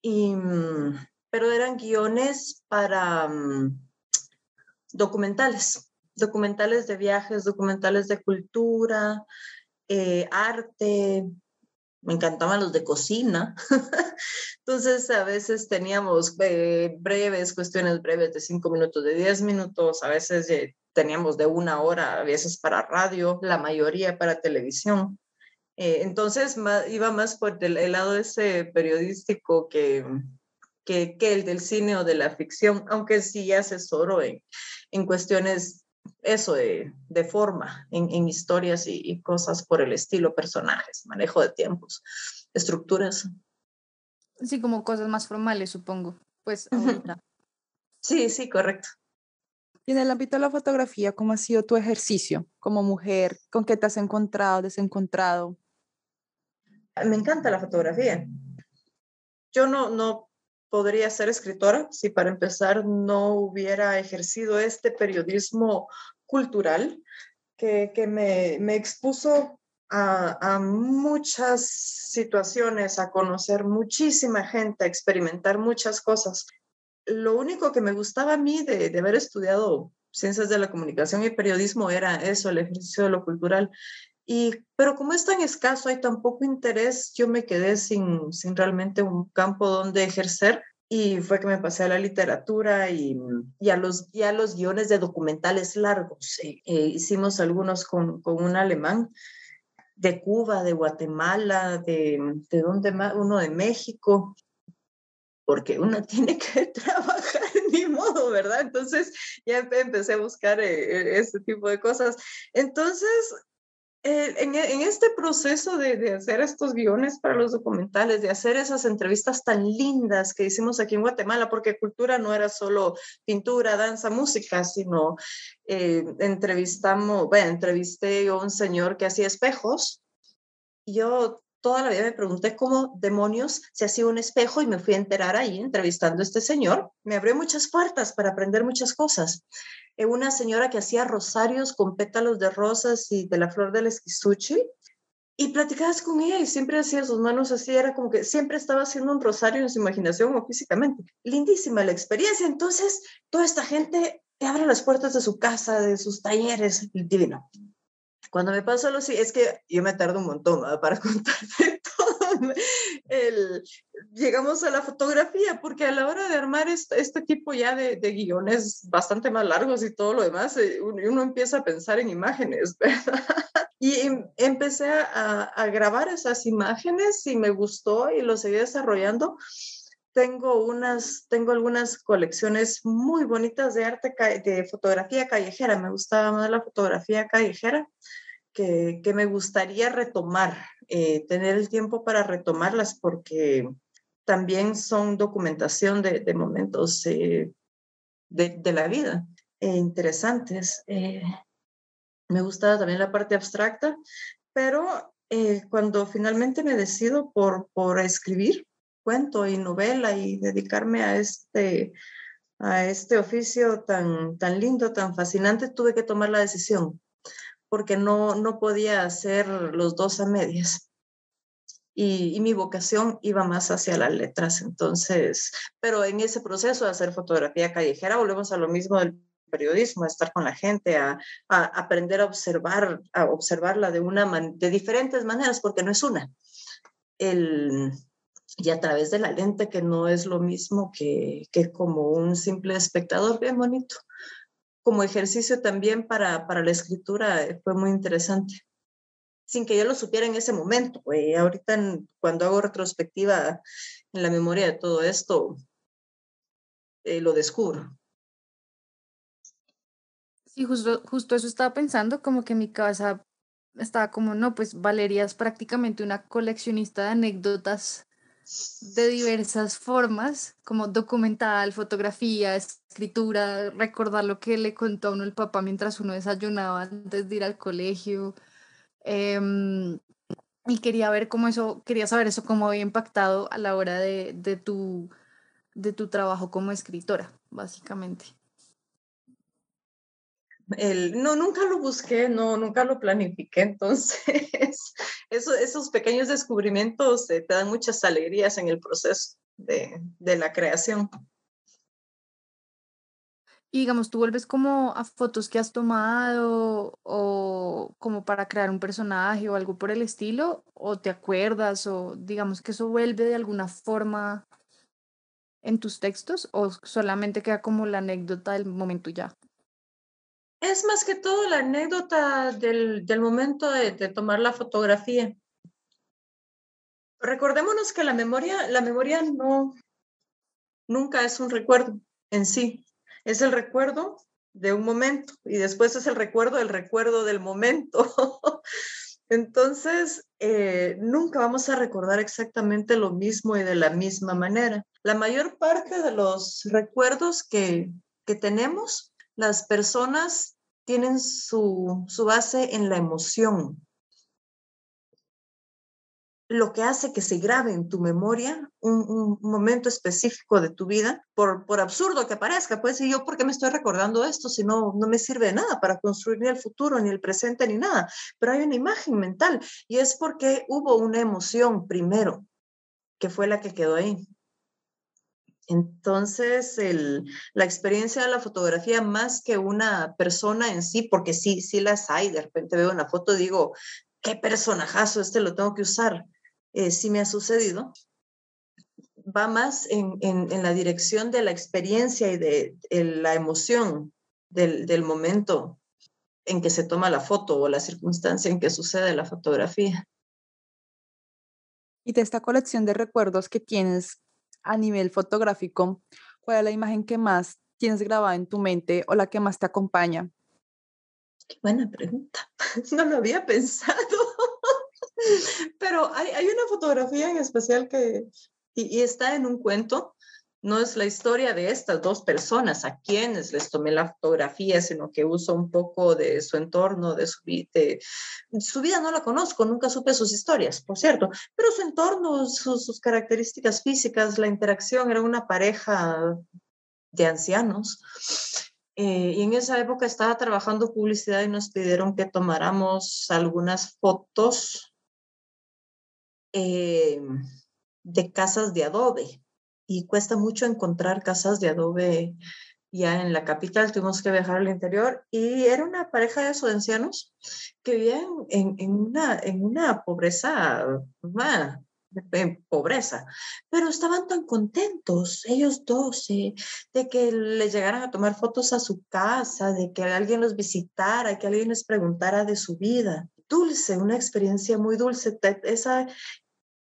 Y, mm, pero eran guiones para mm, documentales documentales de viajes, documentales de cultura, eh, arte, me encantaban los de cocina. (laughs) Entonces, a veces teníamos eh, breves, cuestiones breves de cinco minutos, de diez minutos, a veces eh, teníamos de una hora, a veces para radio, la mayoría para televisión. entonces, iba más por el, lado ese periodístico que, que, que, el del cine o de la ficción, aunque sí asesoro en, en cuestiones eso de, de forma en, en historias y, cosas por el estilo, personajes, manejo de tiempos, estructuras. Sí, como cosas más formales, supongo. Pues Sí, sí, correcto. Y en el ámbito de la fotografía, ¿cómo ha sido tu ejercicio como mujer? ¿Con qué te has encontrado, desencontrado? Me encanta la fotografía. Yo no, no podría ser escritora si para empezar no hubiera ejercido este periodismo cultural que, me, expuso a, muchas situaciones, a conocer muchísima gente, a experimentar muchas cosas. Lo único que me gustaba a mí de, haber estudiado ciencias de la comunicación y periodismo era eso, el ejercicio de lo cultural. Y, pero como es tan escaso, hay tan poco interés, yo me quedé sin, sin realmente un campo donde ejercer y fue que me pasé a la literatura y, y, a, los, y los guiones de documentales largos. Eh, hicimos algunos con, con, un alemán de Cuba, de Guatemala, de, de dónde más, uno de México, porque uno (laughs) tiene que trabajar (laughs) ni modo, ¿verdad? Entonces ya empecé a buscar eh, este tipo de cosas. Entonces, eh, en, este proceso de, hacer estos guiones para los documentales, de hacer esas entrevistas tan lindas que hicimos aquí en Guatemala, porque cultura no era solo pintura, danza, música, sino eh, entrevistamos, bueno, entrevisté a un señor que hacía espejos. Yo toda la vida me pregunté cómo demonios se hacía un espejo y me fui a enterar ahí entrevistando a este señor. Me abrió muchas puertas para aprender muchas cosas. Eh, una señora que hacía rosarios con pétalos de rosas y de la flor del esquizuchi. Y platicabas con ella y siempre hacía sus manos así, era como que siempre estaba haciendo un rosario en su imaginación o físicamente. Lindísima la experiencia. Entonces, toda esta gente te abre las puertas de su casa, de sus talleres, divino. Cuando me pasó lo es que yo me tardo un montón para (laughs) contarte todo el, llegamos a la fotografía, porque a la hora de armar este, este tipo ya de, de, guiones bastante más largos y todo lo demás, eh, uno, empieza a pensar en imágenes, (laughs) ¿verdad? Y em, empecé a, a grabar esas imágenes y me gustó y lo seguí desarrollando tengo unas, tengo algunas colecciones muy bonitas de arte, de fotografía callejera. Me gustaba más la fotografía callejera que, que me gustaría retomar, eh, tener el tiempo para retomarlas porque también son documentación de, de momentos eh, de, de, la vida eh, interesantes. me gustaba también la parte abstracta, pero cuando finalmente me decido por, por escribir, cuento y novela y dedicarme a este, a este oficio tan, tan lindo, tan fascinante, tuve que tomar la decisión porque no, no podía hacer los dos a medias. Y, y, mi vocación iba más hacia las letras. Entonces, pero en ese proceso de hacer fotografía callejera, volvemos a lo mismo del periodismo, a estar con la gente, a, a aprender a observar, a observarla de, una de diferentes maneras, porque no es una. El, y a través de la lente, que no es lo mismo que, que como un simple espectador, bien bonito. Como ejercicio también para, para la escritura eh, fue muy interesante, sin que yo lo supiera en ese momento. Eh, ahorita cuando hago retrospectiva en la memoria de todo esto, eh, lo descubro. Sí, justo, justo eso estaba pensando, como que mi cabeza estaba como, no, pues Valeria es prácticamente una coleccionista de anécdotas de diversas formas, como documental, fotografía, escritura, recordar lo que le contó a uno el papá mientras uno desayunaba antes de ir al colegio. Em, y quería ver cómo eso, quería saber eso cómo había impactado a la hora de, de, tu, de tu trabajo como escritora, básicamente. No, nunca lo busqué, no, nunca lo planifiqué, (laughs) entonces eso, esos pequeños descubrimientos eh, te dan muchas alegrías en el proceso de, de la creación. Y digamos, tú vuelves como a fotos que has tomado o como para crear un personaje o algo por el estilo, o te acuerdas o digamos que eso vuelve de alguna forma en tus textos o solamente queda como la anécdota del momento ya. Es más que todo la anécdota del, momento de, de, tomar la fotografía. Recordémonos que la memoria, la memoria no, nunca es un recuerdo en sí, es el recuerdo de un momento y después es el recuerdo del recuerdo del momento. (laughs) Entonces, eh, nunca vamos a recordar exactamente lo mismo y de la misma manera. La mayor parte de los recuerdos que, que tenemos las personas tienen su, su base en la emoción. Lo que hace que se grabe en tu memoria un, un momento específico de tu vida, por, por absurdo que parezca, pues, y yo, ¿por qué me estoy recordando esto si no, no me sirve nada para construir ni el futuro, ni el presente, ni nada? Pero hay una imagen mental y es porque hubo una emoción primero, que fue la que quedó ahí. Entonces, el, la experiencia de la fotografía, más que una persona en sí, porque sí, sí las hay, de repente veo una foto y digo, qué personajazo, este lo tengo que usar. Eh, sí me ha sucedido. Va más en, en, la dirección de la experiencia y de, de la emoción del, del momento en que se toma la foto o la circunstancia en que sucede la fotografía. Y de esta colección de recuerdos que tienes, a nivel fotográfico, ¿cuál es la imagen que más tienes grabada en tu mente o la que más te acompaña? Qué buena pregunta. (laughs) No lo había pensado. (laughs) Pero hay, hay una fotografía en especial que, y, y, está en un cuento, no es la historia de estas dos personas a quienes les tomé la fotografía, sino que uso un poco de su entorno, de su, de, su vida no la conozco, nunca supe sus historias, por cierto, pero su entorno, sus, características físicas, la interacción, era una pareja de ancianos. Eh, y en esa época estaba trabajando publicidad y nos pidieron que tomáramos algunas fotos eh, de casas de adobe y cuesta mucho encontrar casas de adobe ya en la capital, tuvimos que viajar al interior y era una pareja de esos ancianos que vivían en, en, una, en una pobreza, en pobreza, pero estaban tan contentos, ellos dos, de que les llegaran a tomar fotos a su casa, de que alguien los visitara, que alguien les preguntara de su vida. Dulce, una experiencia muy dulce. Esa,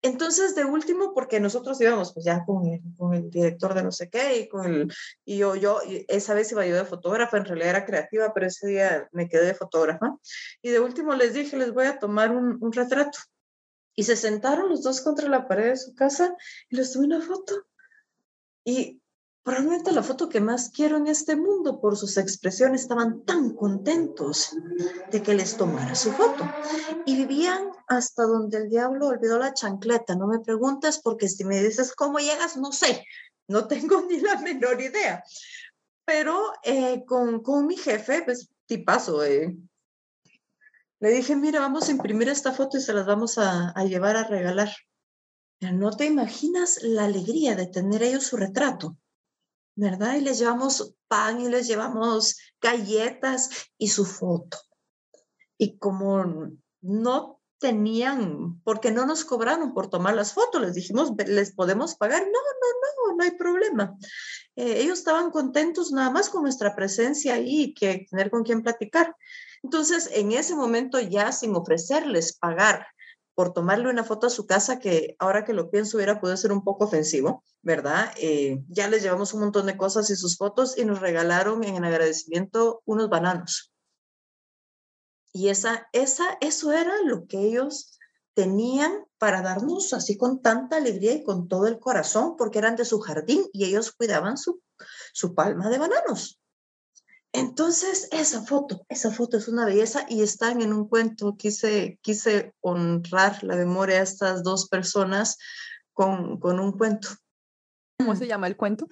entonces, de último, porque nosotros íbamos pues ya con el, director de no sé qué y con el, y yo, yo, esa vez iba yo de fotógrafa, en realidad era creativa, pero ese día me quedé de fotógrafa. Y de último les dije, les voy a tomar un, un retrato. Y se sentaron los dos contra la pared de su casa y les tomé una foto. Y probablemente la foto que más quiero en este mundo por sus expresiones, estaban tan contentos de que les tomara su foto. Y vivían hasta donde el diablo olvidó la chancleta. No me preguntes porque si me dices cómo llegas, no sé, no tengo (laughs) ni la menor idea. Pero eh, con, con mi jefe, pues tipazo, eh, le dije, mira, vamos a imprimir esta foto y se las vamos a, llevar a regalar. No te imaginas la alegría de tener ellos su retrato, ¿verdad? Y les llevamos pan y les llevamos galletas y su foto. Y como no tenían, porque no nos cobraron por tomar las fotos, les dijimos, ¿les podemos pagar? No, no, no, no hay problema. Eh, ellos estaban contentos nada más con nuestra presencia ahí y que tener con quién platicar. Entonces, en ese momento ya sin ofrecerles pagar por tomarle una foto a su casa, que ahora que lo pienso hubiera podido ser un poco ofensivo, ¿verdad? Eh, ya les llevamos un montón de cosas y sus fotos y nos regalaron en agradecimiento unos bananos. Y esa, esa, eso era lo que ellos tenían para darnos así con tanta alegría y con todo el corazón, porque eran de su jardín y ellos cuidaban su, su palma de bananos. Entonces, esa foto, esa foto es una belleza y están en un cuento. Quise, quise honrar la memoria de estas dos personas con, con un cuento. ¿Cómo se llama el cuento?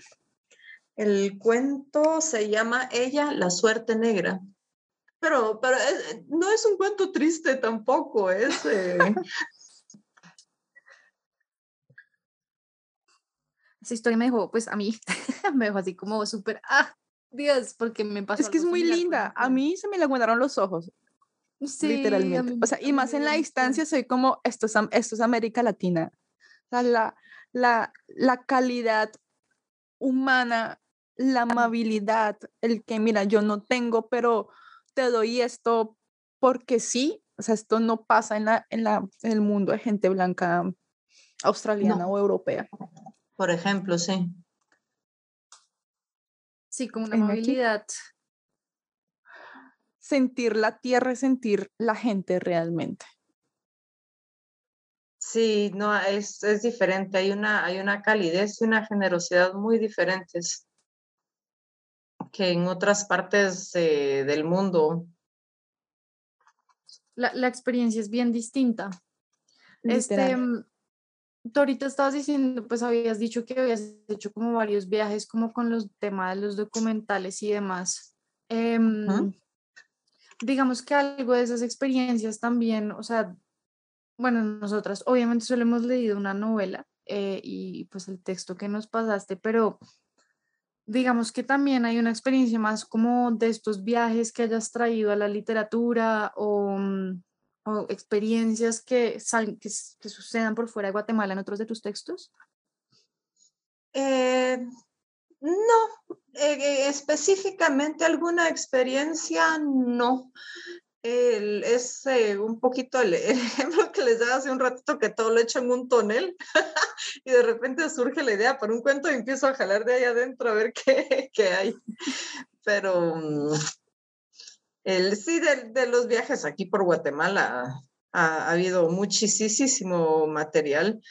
El cuento se llama Ella, la suerte negra. Pero, pero no es un cuento triste tampoco, es... Eh... (laughs) Esa historia me dejó, pues a mí, (laughs) me dejó así como súper, ah, Dios, porque me pasó. Es que es muy linda. A mí se me le aguantaron los ojos. Sí, literalmente. O sea, y más en la distancia soy como, esto es, esto es América Latina. O sea, la, la, la calidad humana, la amabilidad, el que, mira, yo no tengo, pero te doy esto porque sí. O sea, esto no pasa en, la, en, la, en el mundo de gente blanca australiana o europea. Por ejemplo, sí. Sí, como una movilidad. Sentir la tierra y sentir la gente realmente. Sí, no, es, es diferente. Hay una, hay una calidez y una generosidad muy diferentes que en otras partes del mundo. La, la, experiencia es bien distinta. Este, tú ahorita estabas diciendo, pues habías dicho que habías hecho como varios viajes como con los temas de los documentales y demás. Em, digamos que algo de esas experiencias también, o sea, bueno, nosotras obviamente solo hemos leído una novela eh, y pues el texto que nos pasaste, pero digamos que también hay una experiencia más como de estos viajes que hayas traído a la literatura o mm, o experiencias que, que, sucedan por fuera de Guatemala en otros de tus textos? Eh, no, eh, específicamente alguna experiencia, no. es eh, un poquito (laughs) el, ejemplo que les daba hace un ratito que todo lo he hecho en un tonel (laughs) y de repente surge la idea para un cuento y empiezo a jalar de ahí adentro a ver (laughs) qué, qué hay. Pero mm, el, sí, de, los viajes aquí por Guatemala ha, habido muchísimo material.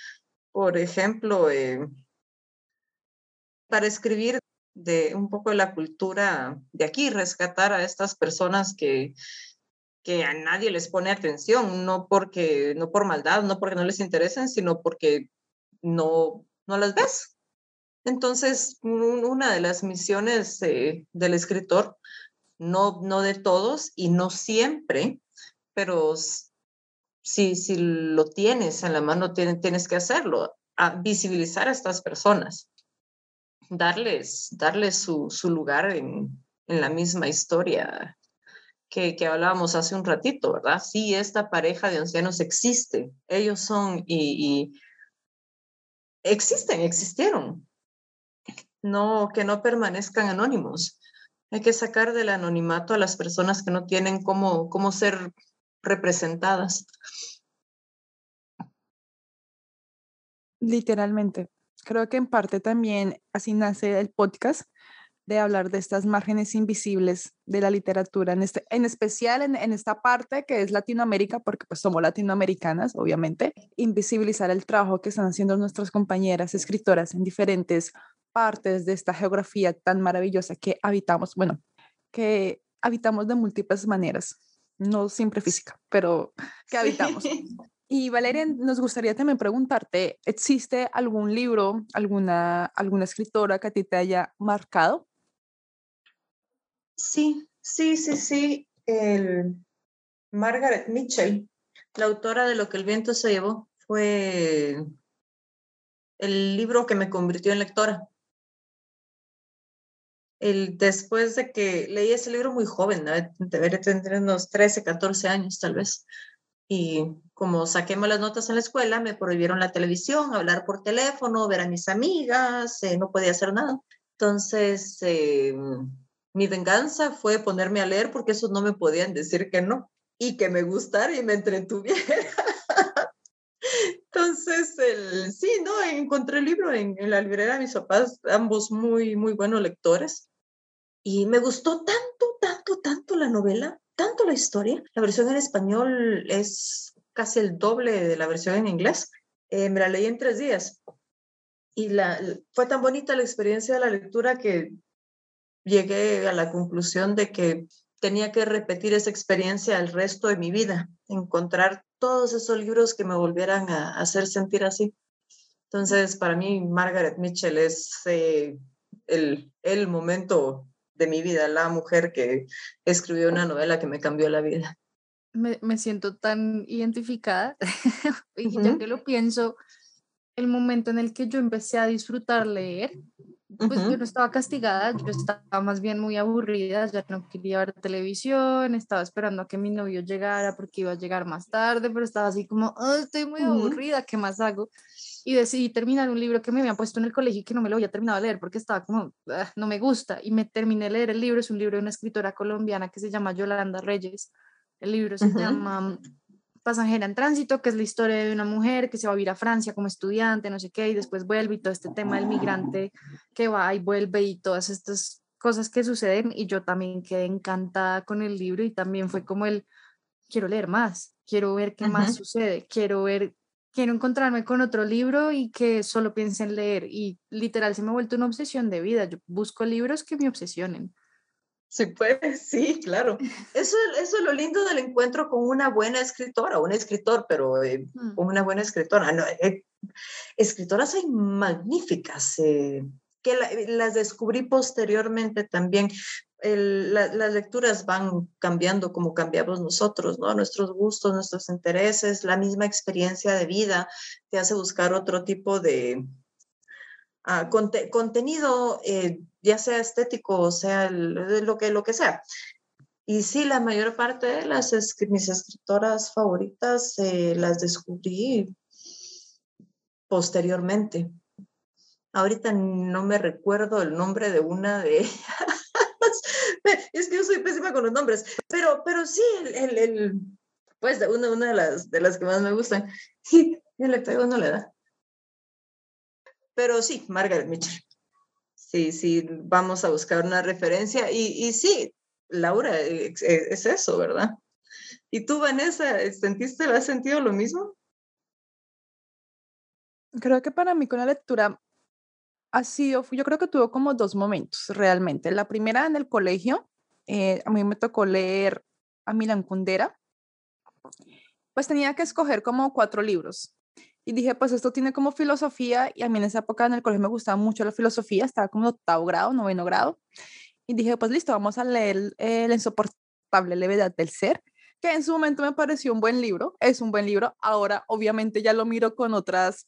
Por ejemplo, eh, para escribir de un poco de la cultura de aquí, rescatar a estas personas que, que a nadie les pone atención, no porque no por maldad, no porque no les interesen, sino porque no, no las ves. Entonces, una de las misiones eh, del escritor no, no de todos y no siempre, pero si, si lo tienes en la mano, tienes, que hacerlo, a visibilizar a estas personas, darles, darles su, su lugar en, en, la misma historia que, que, hablábamos hace un ratito, ¿verdad? Sí, esta pareja de ancianos existe, ellos son y, y existen, existieron. No, que no permanezcan anónimos. Hay que sacar del anonimato a las personas que no tienen cómo, cómo ser representadas. Literalmente. Creo que en parte también así nace el podcast de hablar de estas márgenes invisibles de la literatura, en, este, en especial en, esta parte que es Latinoamérica, porque pues somos latinoamericanas, obviamente, invisibilizar el trabajo que están haciendo nuestras compañeras escritoras en diferentes partes de esta geografía tan maravillosa que habitamos, bueno, que habitamos de múltiples maneras, no siempre física, pero que habitamos. (laughs) Y Valeria, nos gustaría también preguntarte, ¿existe algún libro, alguna, alguna escritora que a ti te haya marcado? Sí, sí, sí, sí. El Margaret Mitchell, la autora de Lo que el viento se llevó, fue el libro que me convirtió en lectora. El, después de que leí ese libro muy joven, debería tener unos 13, 14 años tal vez, y como saqué malas notas en la escuela, me prohibieron la televisión, hablar por teléfono, ver a mis amigas, eh, no podía hacer nada. Entonces, eh, mi venganza fue ponerme a leer porque esos no me podían decir que no y que me gustara y me entretuviera. Entonces, el, sí, no, encontré el libro en, en, la librería de mis papás, ambos muy, muy buenos lectores. Y me gustó tanto, tanto, tanto la novela tanto la historia. La versión en español es casi el doble de la versión en inglés. Eh, me la leí en tres días y la, fue tan bonita la experiencia de la lectura que llegué a la conclusión de que tenía que repetir esa experiencia el resto de mi vida, encontrar todos esos libros que me volvieran a, hacer sentir así. Entonces, para mí, Margaret Mitchell es eh, el, el momento de mi vida, la mujer que escribió una novela que me cambió la vida. Me, me siento tan identificada (laughs) y ya que lo pienso, el momento en el que yo empecé a disfrutar leer, pues yo no estaba castigada, yo estaba más bien muy aburrida, ya no quería ver televisión, estaba esperando a que mi novio llegara porque iba a llegar más tarde, pero estaba así como, oh, estoy muy aburrida, ¿qué más hago? y decidí terminar un libro que me habían puesto en el colegio y que no me lo había terminado de leer porque estaba como, ah, no me gusta. Y me terminé de leer el libro, es un libro de una escritora colombiana que se llama Yolanda Reyes. El libro se llama Pasajera en Tránsito, que es la historia de una mujer que se va a vivir a Francia como estudiante, no sé qué, y después vuelve y todo este tema del migrante que va y vuelve y todas estas cosas que suceden. Y yo también quedé encantada con el libro y también fue como el, quiero leer más, quiero ver qué más sucede, quiero ver quiero encontrarme con otro libro y que solo piense en leer. Y literal se me ha vuelto una obsesión de vida. Yo busco libros que me obsesionen. Sí, pues, (laughs) sí, claro. (laughs) Eso, eso es lo lindo del encuentro con una buena escritora, un escritor, pero eh, mm. con una buena escritora. No, eh, escritoras hay magníficas. Eh, que las descubrí posteriormente también las lecturas van cambiando como cambiamos nosotros, ¿no? Nuestros gustos, nuestros intereses, la misma experiencia de vida te hace buscar otro tipo de uh, contenido, eh, ya sea estético o sea lo, que, lo que sea. Y sí, la mayor parte de las mis escritoras favoritas eh, las descubrí posteriormente. Ahorita no me recuerdo el nombre de una de ellas (laughs) es que yo soy pésima con los nombres, pero, pero sí, el, el, pues una, una de, las, de las que más me gustan, sí, ya le pego, no le da. Pero sí, Margaret Mitchell. Sí, sí, vamos a buscar una referencia y, y sí, Laura, es, es eso, ¿verdad? ¿Y tú, Vanessa, sentiste, has sentido lo mismo? Creo que para mí con la lectura ha sido, yo creo que tuvo como dos momentos realmente. La primera en el colegio, eh, a mí me tocó leer a Milan Kundera, pues tenía que escoger como cuatro libros. Y dije, pues esto tiene como filosofía, y a mí en esa época en el colegio me gustaba mucho la filosofía, estaba como octavo grado, noveno grado. Y dije, pues listo, vamos a leer La insoportable levedad del ser, que en su momento me pareció un buen libro, es un buen libro. Ahora, obviamente, ya lo miro con otras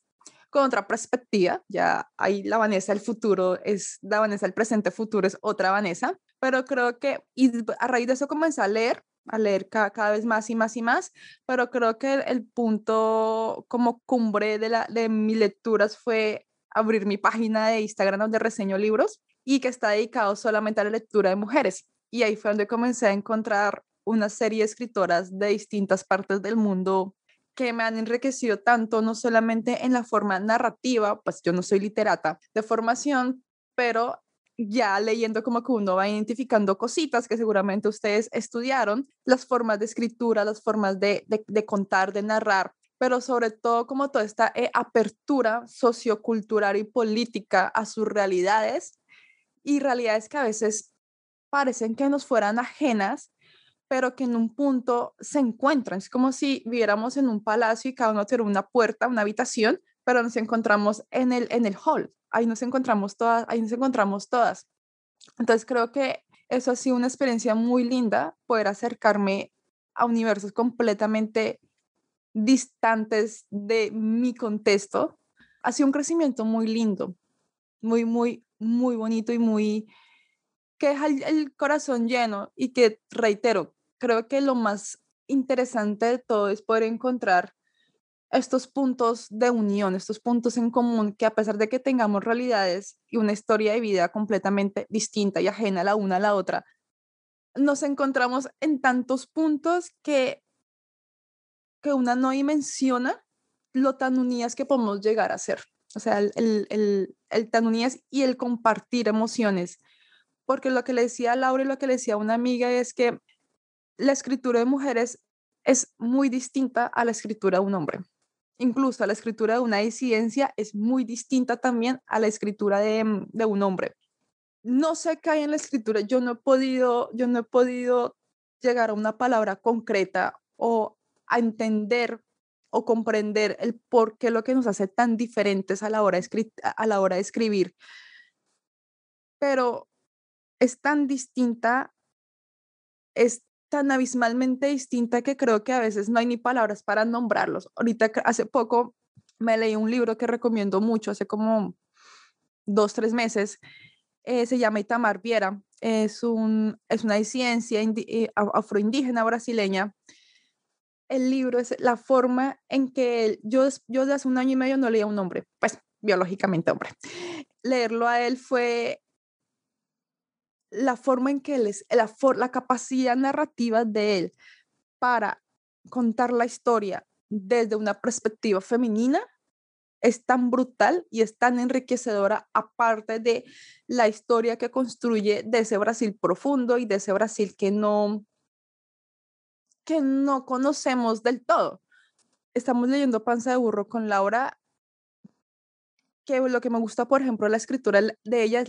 con otra perspectiva, ya ahí la Vanessa del futuro es, la Vanessa del presente futuro es otra Vanessa, pero creo que y a raíz de eso comencé a leer, a leer cada vez más y más y más, pero creo que el, punto como cumbre de, la, de mis lecturas fue abrir mi página de Instagram donde reseño libros y que está dedicado solamente a la lectura de mujeres. Y ahí fue donde comencé a encontrar una serie de escritoras de distintas partes del mundo que me han enriquecido tanto, no solamente en la forma narrativa, pues yo no soy literata de formación, pero ya leyendo como que uno va identificando cositas que seguramente ustedes estudiaron, las formas de escritura, las formas de, de, contar, de narrar, pero sobre todo como toda esta eh, apertura sociocultural y política a sus realidades y realidades que a veces parecen que nos fueran ajenas, pero que en un punto se encuentran. Es como si viviéramos en un palacio y cada uno tiene una puerta, una habitación, pero nos encontramos en el, en el hall. Ahí nos encontramos todas, ahí nos encontramos todas. Entonces creo que eso ha sido una experiencia muy linda, poder acercarme a universos completamente distantes de mi contexto. Ha sido un crecimiento muy lindo, muy, muy, muy bonito y muy que deja el, corazón lleno y que, reitero, creo que lo más interesante de todo es poder encontrar estos puntos de unión, estos puntos en común, que a pesar de que tengamos realidades y una historia de vida completamente distinta y ajena la una a la otra, nos encontramos en tantos puntos que, que una no dimensiona lo tan unidas que podemos llegar a ser. O sea, el, el, el, tan unidas y el compartir emociones. Porque lo que le decía a Laura y lo que le decía a una amiga es que la escritura de mujeres es muy distinta a la escritura de un hombre incluso la escritura de una disidencia es muy distinta también a la escritura de, mm, un hombre. No sé qué hay en la escritura, yo no he podido, yo no he podido llegar a una palabra concreta o a entender o comprender el por qué lo que nos hace tan diferentes a la hora de, a la hora de escribir. Pero es tan distinta, es tan abismalmente distinta que creo que a veces no hay ni palabras para nombrarlos. Ahorita, hace poco, me leí un libro que recomiendo mucho, hace como dos, tres meses, eh, se llama Itamar Viera, es, un, es una ciencia eh, afroindígena brasileña. El libro es la forma en que yo, yo desde hace un año y medio no leía un hombre, pues biológicamente hombre. Leerlo a él fue la forma en que él es, la, la capacidad narrativa de él para contar la historia desde una perspectiva femenina es tan brutal y es tan enriquecedora, aparte de la historia que construye de ese Brasil profundo y de ese Brasil que no, que no conocemos del todo. Estamos leyendo Panza de Burro con Laura, que lo que me gusta, por ejemplo, la escritura de ella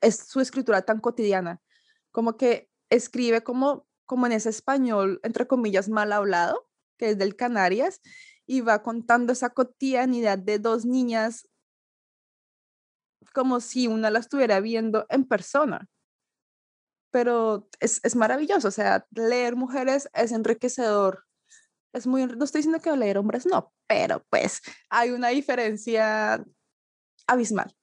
es su escritura tan cotidiana, como que escribe como, como en ese español, entre comillas, mal hablado, que es del Canarias, y va contando esa cotidianidad de dos niñas como si una la estuviera viendo en persona. Pero es, es maravilloso, o sea, leer mujeres es enriquecedor. Es muy, no estoy diciendo que leer hombres no, pero pues hay una diferencia abismal.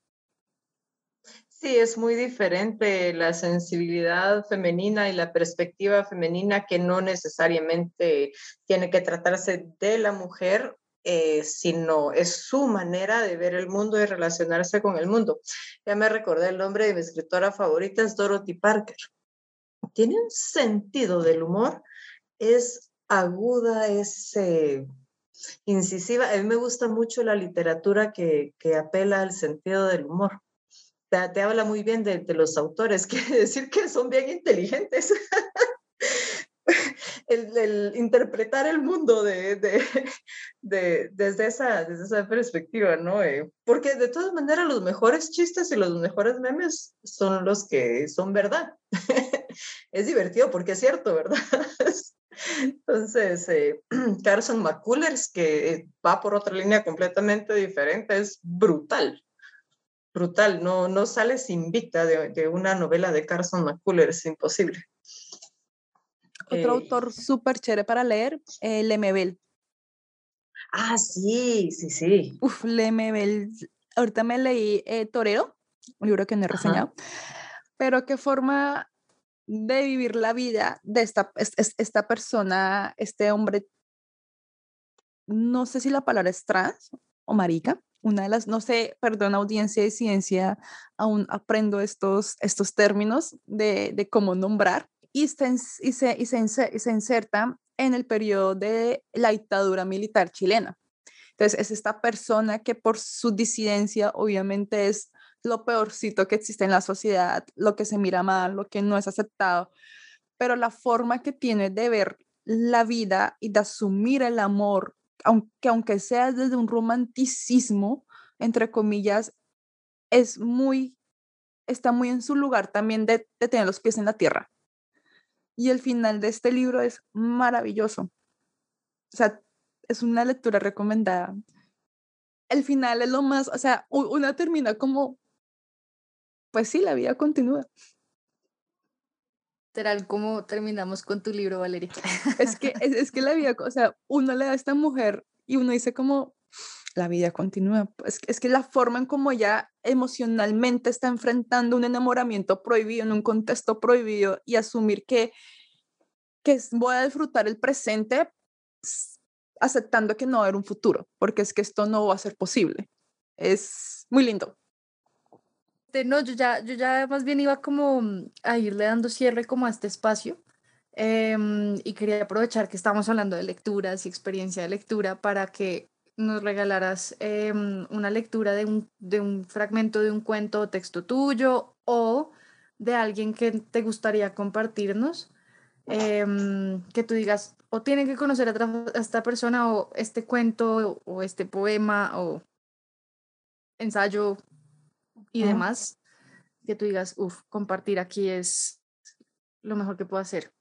Sí, es muy diferente la sensibilidad femenina y la perspectiva femenina que no necesariamente tiene que tratarse de la mujer, eh, sino es su manera de ver el mundo y relacionarse con el mundo. Ya me recordé el nombre de mi escritora favorita, es Dorothy Parker. Tiene un sentido del humor, es aguda, es eh, incisiva. A mí me gusta mucho la literatura que, que apela al sentido del humor te, habla muy bien de, los autores, (laughs) quiere decir que son bien inteligentes. (laughs) el, interpretar el mundo de, de, desde, esa, desde esa perspectiva, ¿no? Eh, porque de todas maneras los mejores chistes y los mejores memes son los que son verdad. (laughs) es divertido porque es cierto, ¿verdad? Entonces, eh, (clears throat) Carson McCullers, que va por otra línea completamente diferente, es brutal brutal, no, no sales invicta de, de una novela de Carson McCullers, es imposible. Otro eh, autor súper chévere para leer, eh, Lemebel. Ah, sí, sí, sí. Uf, Lemebel. Ahorita me leí eh, Torero, un libro que no he reseñado, pero qué forma de vivir la vida de esta, esta persona, este hombre, no sé si la palabra es trans o marica, una de las, no sé, perdón, audiencia de ciencia, aún aprendo estos, estos términos de, de cómo nombrar, y, se, y, se, y, se, inserta en el periodo de la dictadura militar chilena. Entonces, es esta persona que por su disidencia obviamente es lo peorcito que existe en la sociedad, lo que se mira mal, lo que no es aceptado, pero la forma que tiene de ver la vida y de asumir el amor, aunque, aunque sea desde un romanticismo, entre comillas, es muy, está muy en su lugar también de, de tener los pies en la tierra. Y el final de este libro es maravilloso. O sea, es una lectura recomendada. El final es lo más, o sea, una termina como pues sí, la vida continúa. Literal, ¿cómo terminamos con tu libro, Valeria? Es que, es, que la vida, o sea, uno le da a esta mujer y uno dice como, la vida continúa. Es, es que la forma en cómo ella emocionalmente está enfrentando un enamoramiento prohibido en un contexto prohibido y asumir que, que voy a disfrutar el presente aceptando que no va a haber un futuro, porque es que esto no va a ser posible. Es muy lindo. Este, no, yo ya, yo ya más bien iba como a irle dando cierre como a este espacio em, y quería aprovechar que estamos hablando de lecturas y experiencia de lectura para que nos regalaras em, una lectura de un, de un fragmento de un cuento o texto tuyo o de alguien que te gustaría compartirnos, em, que tú digas, o tienen que conocer a, esta persona o este cuento o este poema o ensayo y demás, que tú digas, uff, compartir aquí es lo mejor que puedo hacer?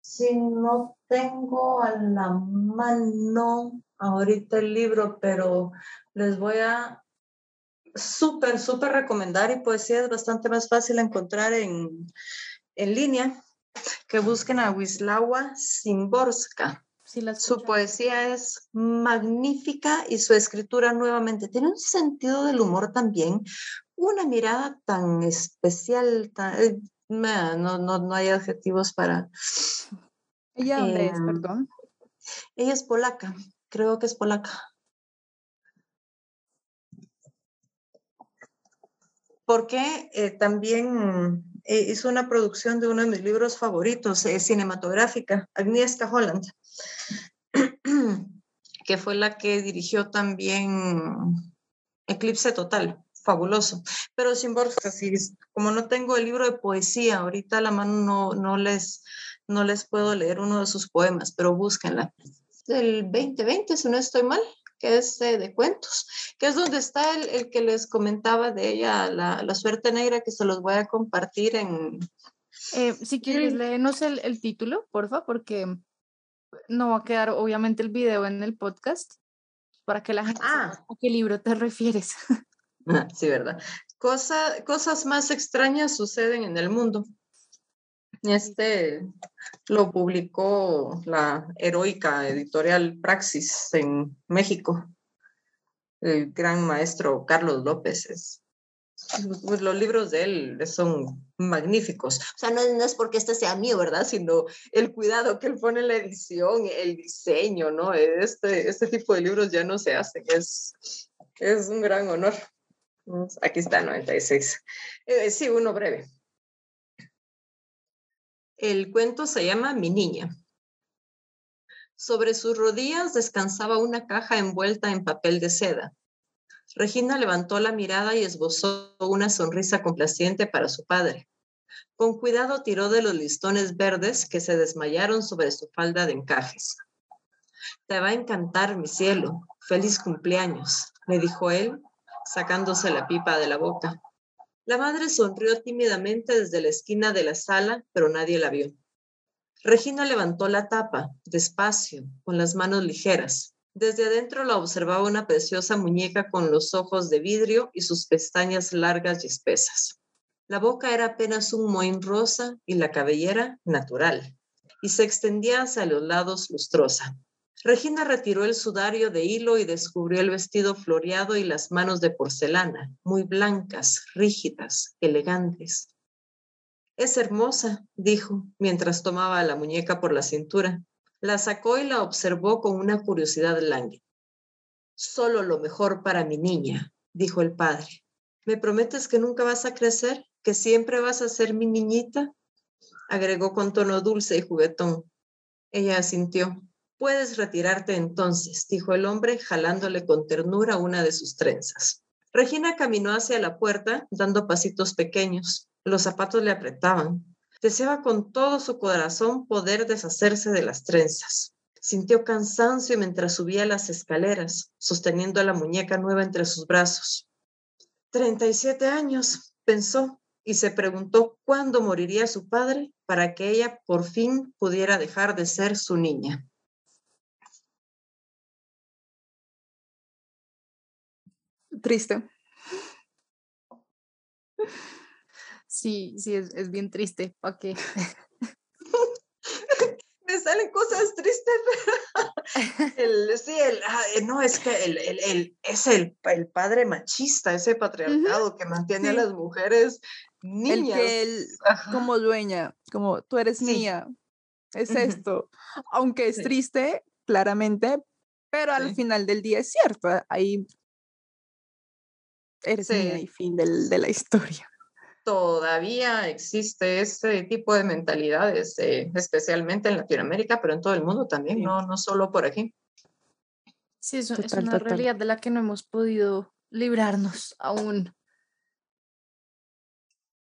Si no tengo a la mano ahorita el libro, pero les voy a súper, súper recomendar y poesía es bastante más fácil encontrar en, en línea, que busquen a Su poesía es magnífica y su escritura nuevamente tiene un sentido del humor también, una mirada tan especial, eh, no, no, no, hay adjetivos para... ¿Ella dónde es, em, perdón? Ella es polaca, creo que es polaca. Porque eh, también eh, hizo una producción de uno de mis libros favoritos, cinematográfica, Agnieszka Holland. (clears throat) que fue la que dirigió también Eclipse Total, fabuloso. Pero sin Borges, como no tengo el libro de poesía, ahorita a la mano no, no, les, no les puedo leer uno de sus poemas, pero búsquenla. Del 2020, si no estoy mal, que es de cuentos, que es donde está el, que les comentaba de ella, la, la, suerte negra, que se los voy a compartir en... Eh, si quieres, léenos el, el título, porfa, porque no va a quedar obviamente el video en el podcast para que la gente ah. sepa a qué libro te refieres. (laughs) Ah, sí, ¿verdad? Cosa, cosas más extrañas suceden en el mundo. Este lo publicó la heroica editorial Praxis en México. El gran maestro Carlos López es pues los libros de él son magníficos. O sea, no, es porque este sea mío, ¿verdad? Sino el cuidado que él pone en la edición, el diseño, ¿no? Este, este tipo de libros ya no se hacen. Es, es un gran honor. Aquí está, 96. Eh, sí, uno breve. El cuento se llama Mi niña. Sobre sus rodillas descansaba una caja envuelta en papel de seda. Regina levantó la mirada y esbozó una sonrisa complaciente para su padre. Con cuidado tiró de los listones verdes que se desmayaron sobre su falda de encajes. Te va a encantar, mi cielo. Feliz cumpleaños, le dijo él, sacándose la pipa de la boca. La madre sonrió tímidamente desde la esquina de la sala, pero nadie la vio. Regina levantó la tapa, despacio, con las manos ligeras. Desde adentro la observaba una preciosa muñeca con los ojos de vidrio y sus pestañas largas y espesas. La boca era apenas un mohín rosa y la cabellera natural, y se extendía hacia los lados lustrosa. Regina retiró el sudario de hilo y descubrió el vestido floreado y las manos de porcelana, muy blancas, rígidas, elegantes. Es hermosa, dijo, mientras tomaba a la muñeca por la cintura. La sacó y la observó con una curiosidad lánguida. Solo lo mejor para mi niña, dijo el padre. ¿Me prometes que nunca vas a crecer? ¿Que siempre vas a ser mi niñita? agregó con tono dulce y juguetón. Ella asintió. Puedes retirarte entonces, dijo el hombre, jalándole con ternura una de sus trenzas. Regina caminó hacia la puerta, dando pasitos pequeños. Los zapatos le apretaban. Deseaba con todo su corazón poder deshacerse de las trenzas. Sintió cansancio mientras subía las escaleras, sosteniendo a la muñeca nueva entre sus brazos. Treinta y siete años, pensó, y se preguntó cuándo moriría su padre para que ella por fin pudiera dejar de ser su niña. Triste. Sí, sí, es, bien triste. ¿Para qué? (laughs) Me salen cosas tristes. (laughs) el, sí, el, ah, eh, no, es que el, el, es el, el, padre machista, ese patriarcado que mantiene a las mujeres niñas. El que él, como dueña, como tú eres mía, es esto. Aunque es triste, claramente, pero al final del día es cierto, ahí eres mía y fin del, de la historia todavía existe este tipo de mentalidades, eh, especialmente en Latinoamérica, pero en todo el mundo también, no, no solo por aquí. Sí, es una realidad de la que no hemos podido librarnos aún.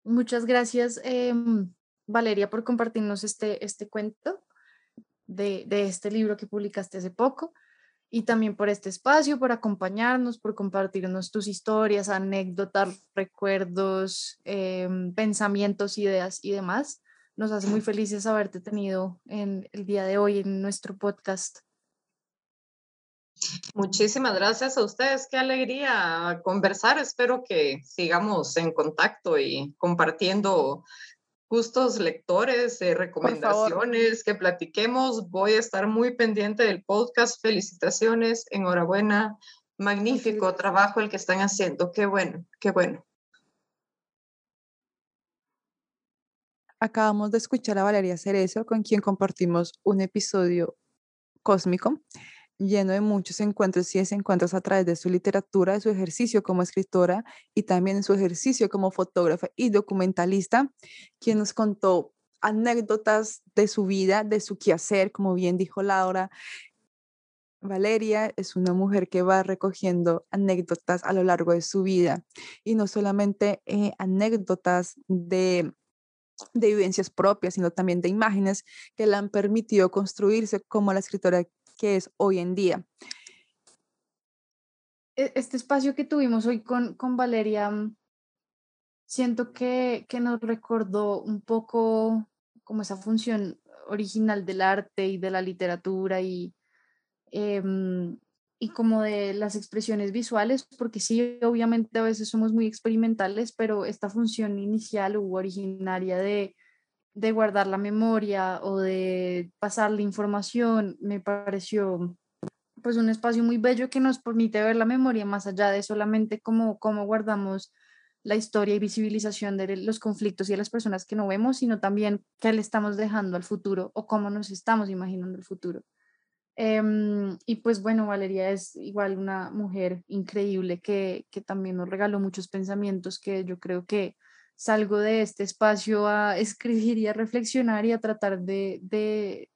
Muchas gracias, em, Valeria, por compartirnos este, este cuento de, de este libro que publicaste hace poco y también por este espacio, por acompañarnos, por compartirnos tus historias, anécdotas, recuerdos, em, pensamientos, ideas y demás. Nos hace muy felices haberte tenido en el día de hoy en nuestro podcast. Muchísimas gracias a ustedes, qué alegría conversar. Espero que sigamos en contacto y compartiendo gustos lectores, eh, recomendaciones, que platiquemos. Voy a estar muy pendiente del podcast. Felicitaciones, enhorabuena. Magnífico trabajo el que están haciendo. Qué bueno, qué bueno. Acabamos de escuchar a Valeria Cerezo, con quien compartimos un episodio cósmico lleno de muchos encuentros y desencuentros a través de su literatura, de su ejercicio como escritora y también su ejercicio como fotógrafa y documentalista, quien nos contó anécdotas de su vida, de su quehacer, como bien dijo Laura. Valeria es una mujer que va recogiendo anécdotas a lo largo de su vida y no solamente eh, anécdotas de de vivencias propias, sino también de imágenes que le han permitido construirse como la escritora que es hoy en día. E-, este espacio que tuvimos hoy con, con Valeria, mm, siento que, que nos recordó un poco como esa función original del arte y de la literatura y, em, y como de las expresiones visuales, porque sí, obviamente a veces somos muy experimentales, pero esta función inicial u originaria de de guardar la memoria o de pasar la información, me pareció pues un espacio muy bello que nos permite ver la memoria más allá de solamente cómo, cómo guardamos la historia y visibilización de los conflictos y de las personas que no vemos, sino también qué le estamos dejando al futuro o cómo nos estamos imaginando el futuro. Em, y pues bueno, Valeria es igual una mujer increíble que, que también nos regaló muchos pensamientos que yo creo que salgo de este espacio a escribir y a reflexionar y a tratar de, de,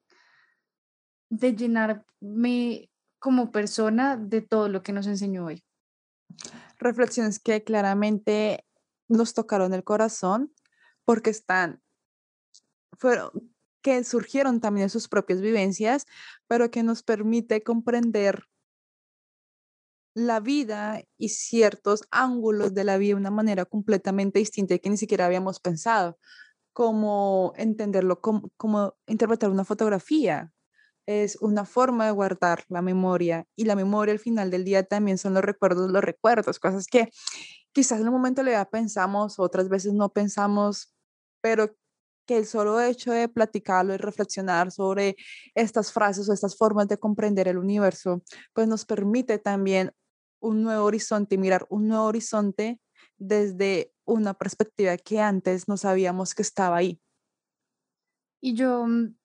de llenarme como persona de todo lo que nos enseñó hoy. Reflexiones que claramente nos tocaron el corazón porque están, fueron, que surgieron también de sus propias vivencias, pero que nos permite comprender la vida y ciertos ángulos de la vida de una manera completamente distinta y que ni siquiera habíamos pensado, como entenderlo, como, interpretar una fotografía. Es una forma de guardar la memoria y la memoria al final del día también son los recuerdos, los recuerdos, cosas que quizás en un momento le pensamos, otras veces no pensamos, pero que el solo hecho de platicarlo y reflexionar sobre estas frases o estas formas de comprender el universo, pues nos permite también un nuevo horizonte y mirar un nuevo horizonte desde una perspectiva que antes no sabíamos que estaba ahí. Y yo mm,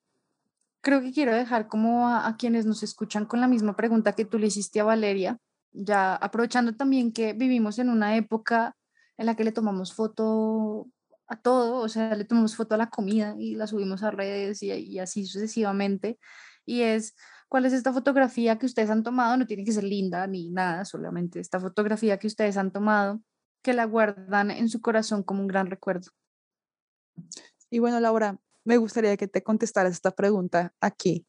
creo que quiero dejar como a, a, quienes nos escuchan con la misma pregunta que tú le hiciste a Valeria, ya aprovechando también que vivimos en una época en la que le tomamos foto a todo, o sea, le tomamos foto a la comida y la subimos a redes y, y así sucesivamente. Y es, ¿cuál es esta fotografía que ustedes han tomado? No tiene que ser linda ni nada, solamente esta fotografía que ustedes han tomado, que la guardan en su corazón como un gran recuerdo. Y bueno, Laura, me gustaría que te contestaras esta pregunta aquí.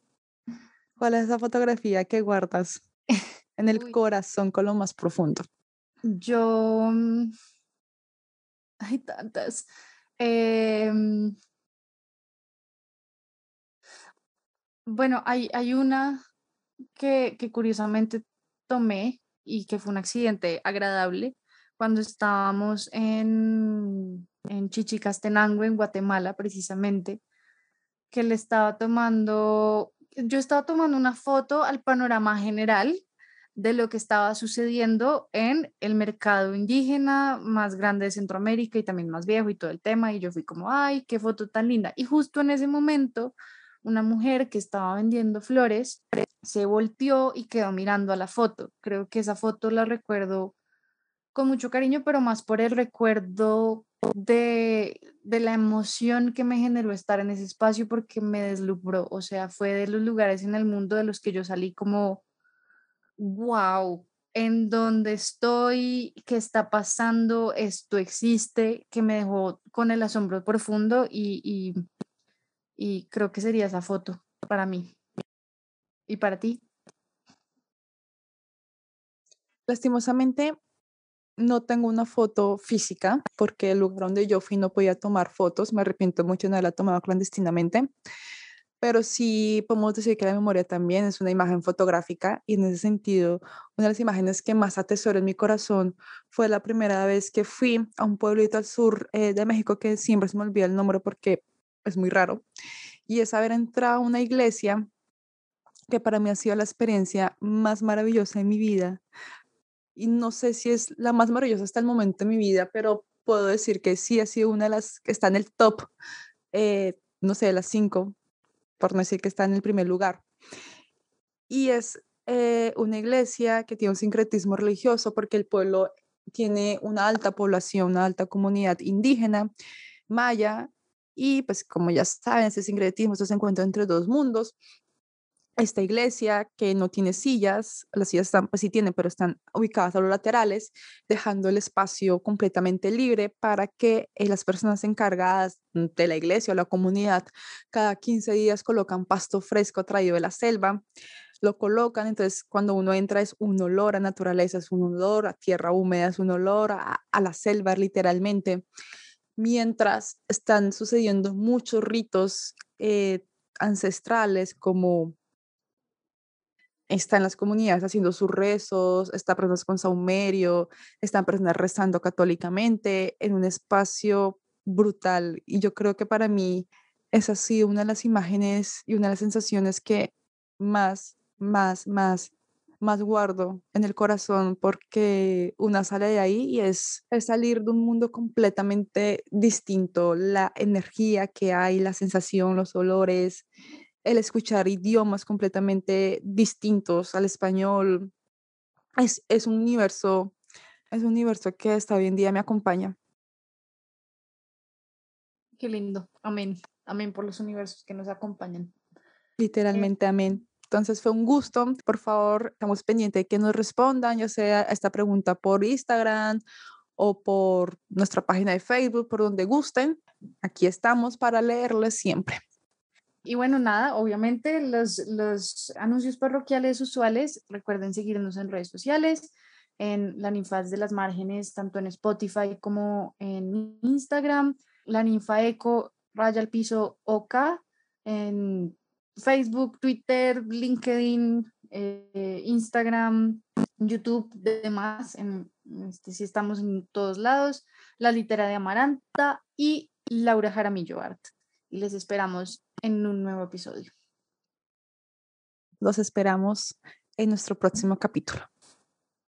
¿Cuál es esa fotografía que guardas (laughs) en el corazón con lo más profundo? Yo, mm, hay tantas. Eh, bueno, hay, hay una que, que curiosamente tomé y que fue un accidente agradable cuando estábamos en, en Chichicastenango, en Guatemala, precisamente, que le estaba tomando, yo estaba tomando una foto al panorama general de lo que estaba sucediendo en el mercado indígena más grande de Centroamérica y también más viejo y todo el tema. Y yo fui como, ay, qué foto tan linda. Y justo en ese momento, una mujer que estaba vendiendo flores se volteó y quedó mirando a la foto. Creo que esa foto la recuerdo con mucho cariño, pero más por el recuerdo de, de, la emoción que me generó estar en ese espacio porque me deslumbró. O sea, fue de los lugares en el mundo de los que yo salí como wow, en donde estoy, qué está pasando, esto existe, que me dejó con el asombro profundo y, y, y creo que sería esa foto para mí. ¿Y para ti? Lastimosamente, no tengo una foto física porque el lugar donde yo fui no podía tomar fotos. Me arrepiento mucho de no haberla tomado clandestinamente pero sí podemos decir que la memoria también es una imagen fotográfica y en ese sentido, una de las imágenes que más atesoro en mi corazón fue la primera vez que fui a un pueblito al sur eh, de México que siempre se me olvida el nombre porque es muy raro, y es haber entrado a una iglesia que para mí ha sido la experiencia más maravillosa de mi vida. Y no sé si es la más maravillosa hasta el momento de mi vida, pero puedo decir que sí ha sido una de las que está en el top, eh, no sé, de las cinco por no decir que está en el primer lugar. Y es eh, una iglesia que tiene un sincretismo religioso porque el pueblo tiene una alta población, una alta comunidad indígena, maya, y pues como ya saben, ese sincretismo se encuentra entre dos mundos, esta iglesia que no tiene sillas, las sillas están, pues sí tienen, pero están ubicadas a los laterales, dejando el espacio completamente libre para que eh, las personas encargadas de la iglesia o la comunidad cada 15 días colocan pasto fresco traído de la selva, lo colocan, entonces cuando uno entra es un olor a naturaleza, es un olor a tierra húmeda, es un olor a, la selva literalmente, mientras están sucediendo muchos ritos eh, ancestrales como están las comunidades haciendo sus rezos, están personas con saumerio, están personas rezando católicamente en un espacio brutal. Y yo creo que para mí esa ha sido una de las imágenes y una de las sensaciones que más, más, más, más guardo en el corazón porque una sale de ahí y es, es salir de un mundo completamente distinto, la energía que hay, la sensación, los olores, el escuchar idiomas completamente distintos al español. Es, es un universo, es un universo que hasta hoy en día me acompaña. Qué lindo. Amén. Amén por los universos que nos acompañan. Literalmente, amén. Entonces fue un gusto. Por favor, estamos pendientes de que nos respondan, ya sea esta pregunta por Instagram o por nuestra página de Facebook, por donde gusten. Aquí estamos para leerles siempre. Y bueno, nada, obviamente los, los anuncios parroquiales usuales, recuerden seguirnos en redes sociales, en la Ninfas de las Márgenes, tanto en Spotify como en Instagram, la Ninfa Eco, Raya al Piso OK, en Facebook, Twitter, LinkedIn, eh, Instagram, YouTube, demás, en, este, si estamos en todos lados, la litera de Amaranta y Laura Jaramillo Art. Y les esperamos en un nuevo episodio. Los esperamos en nuestro próximo capítulo.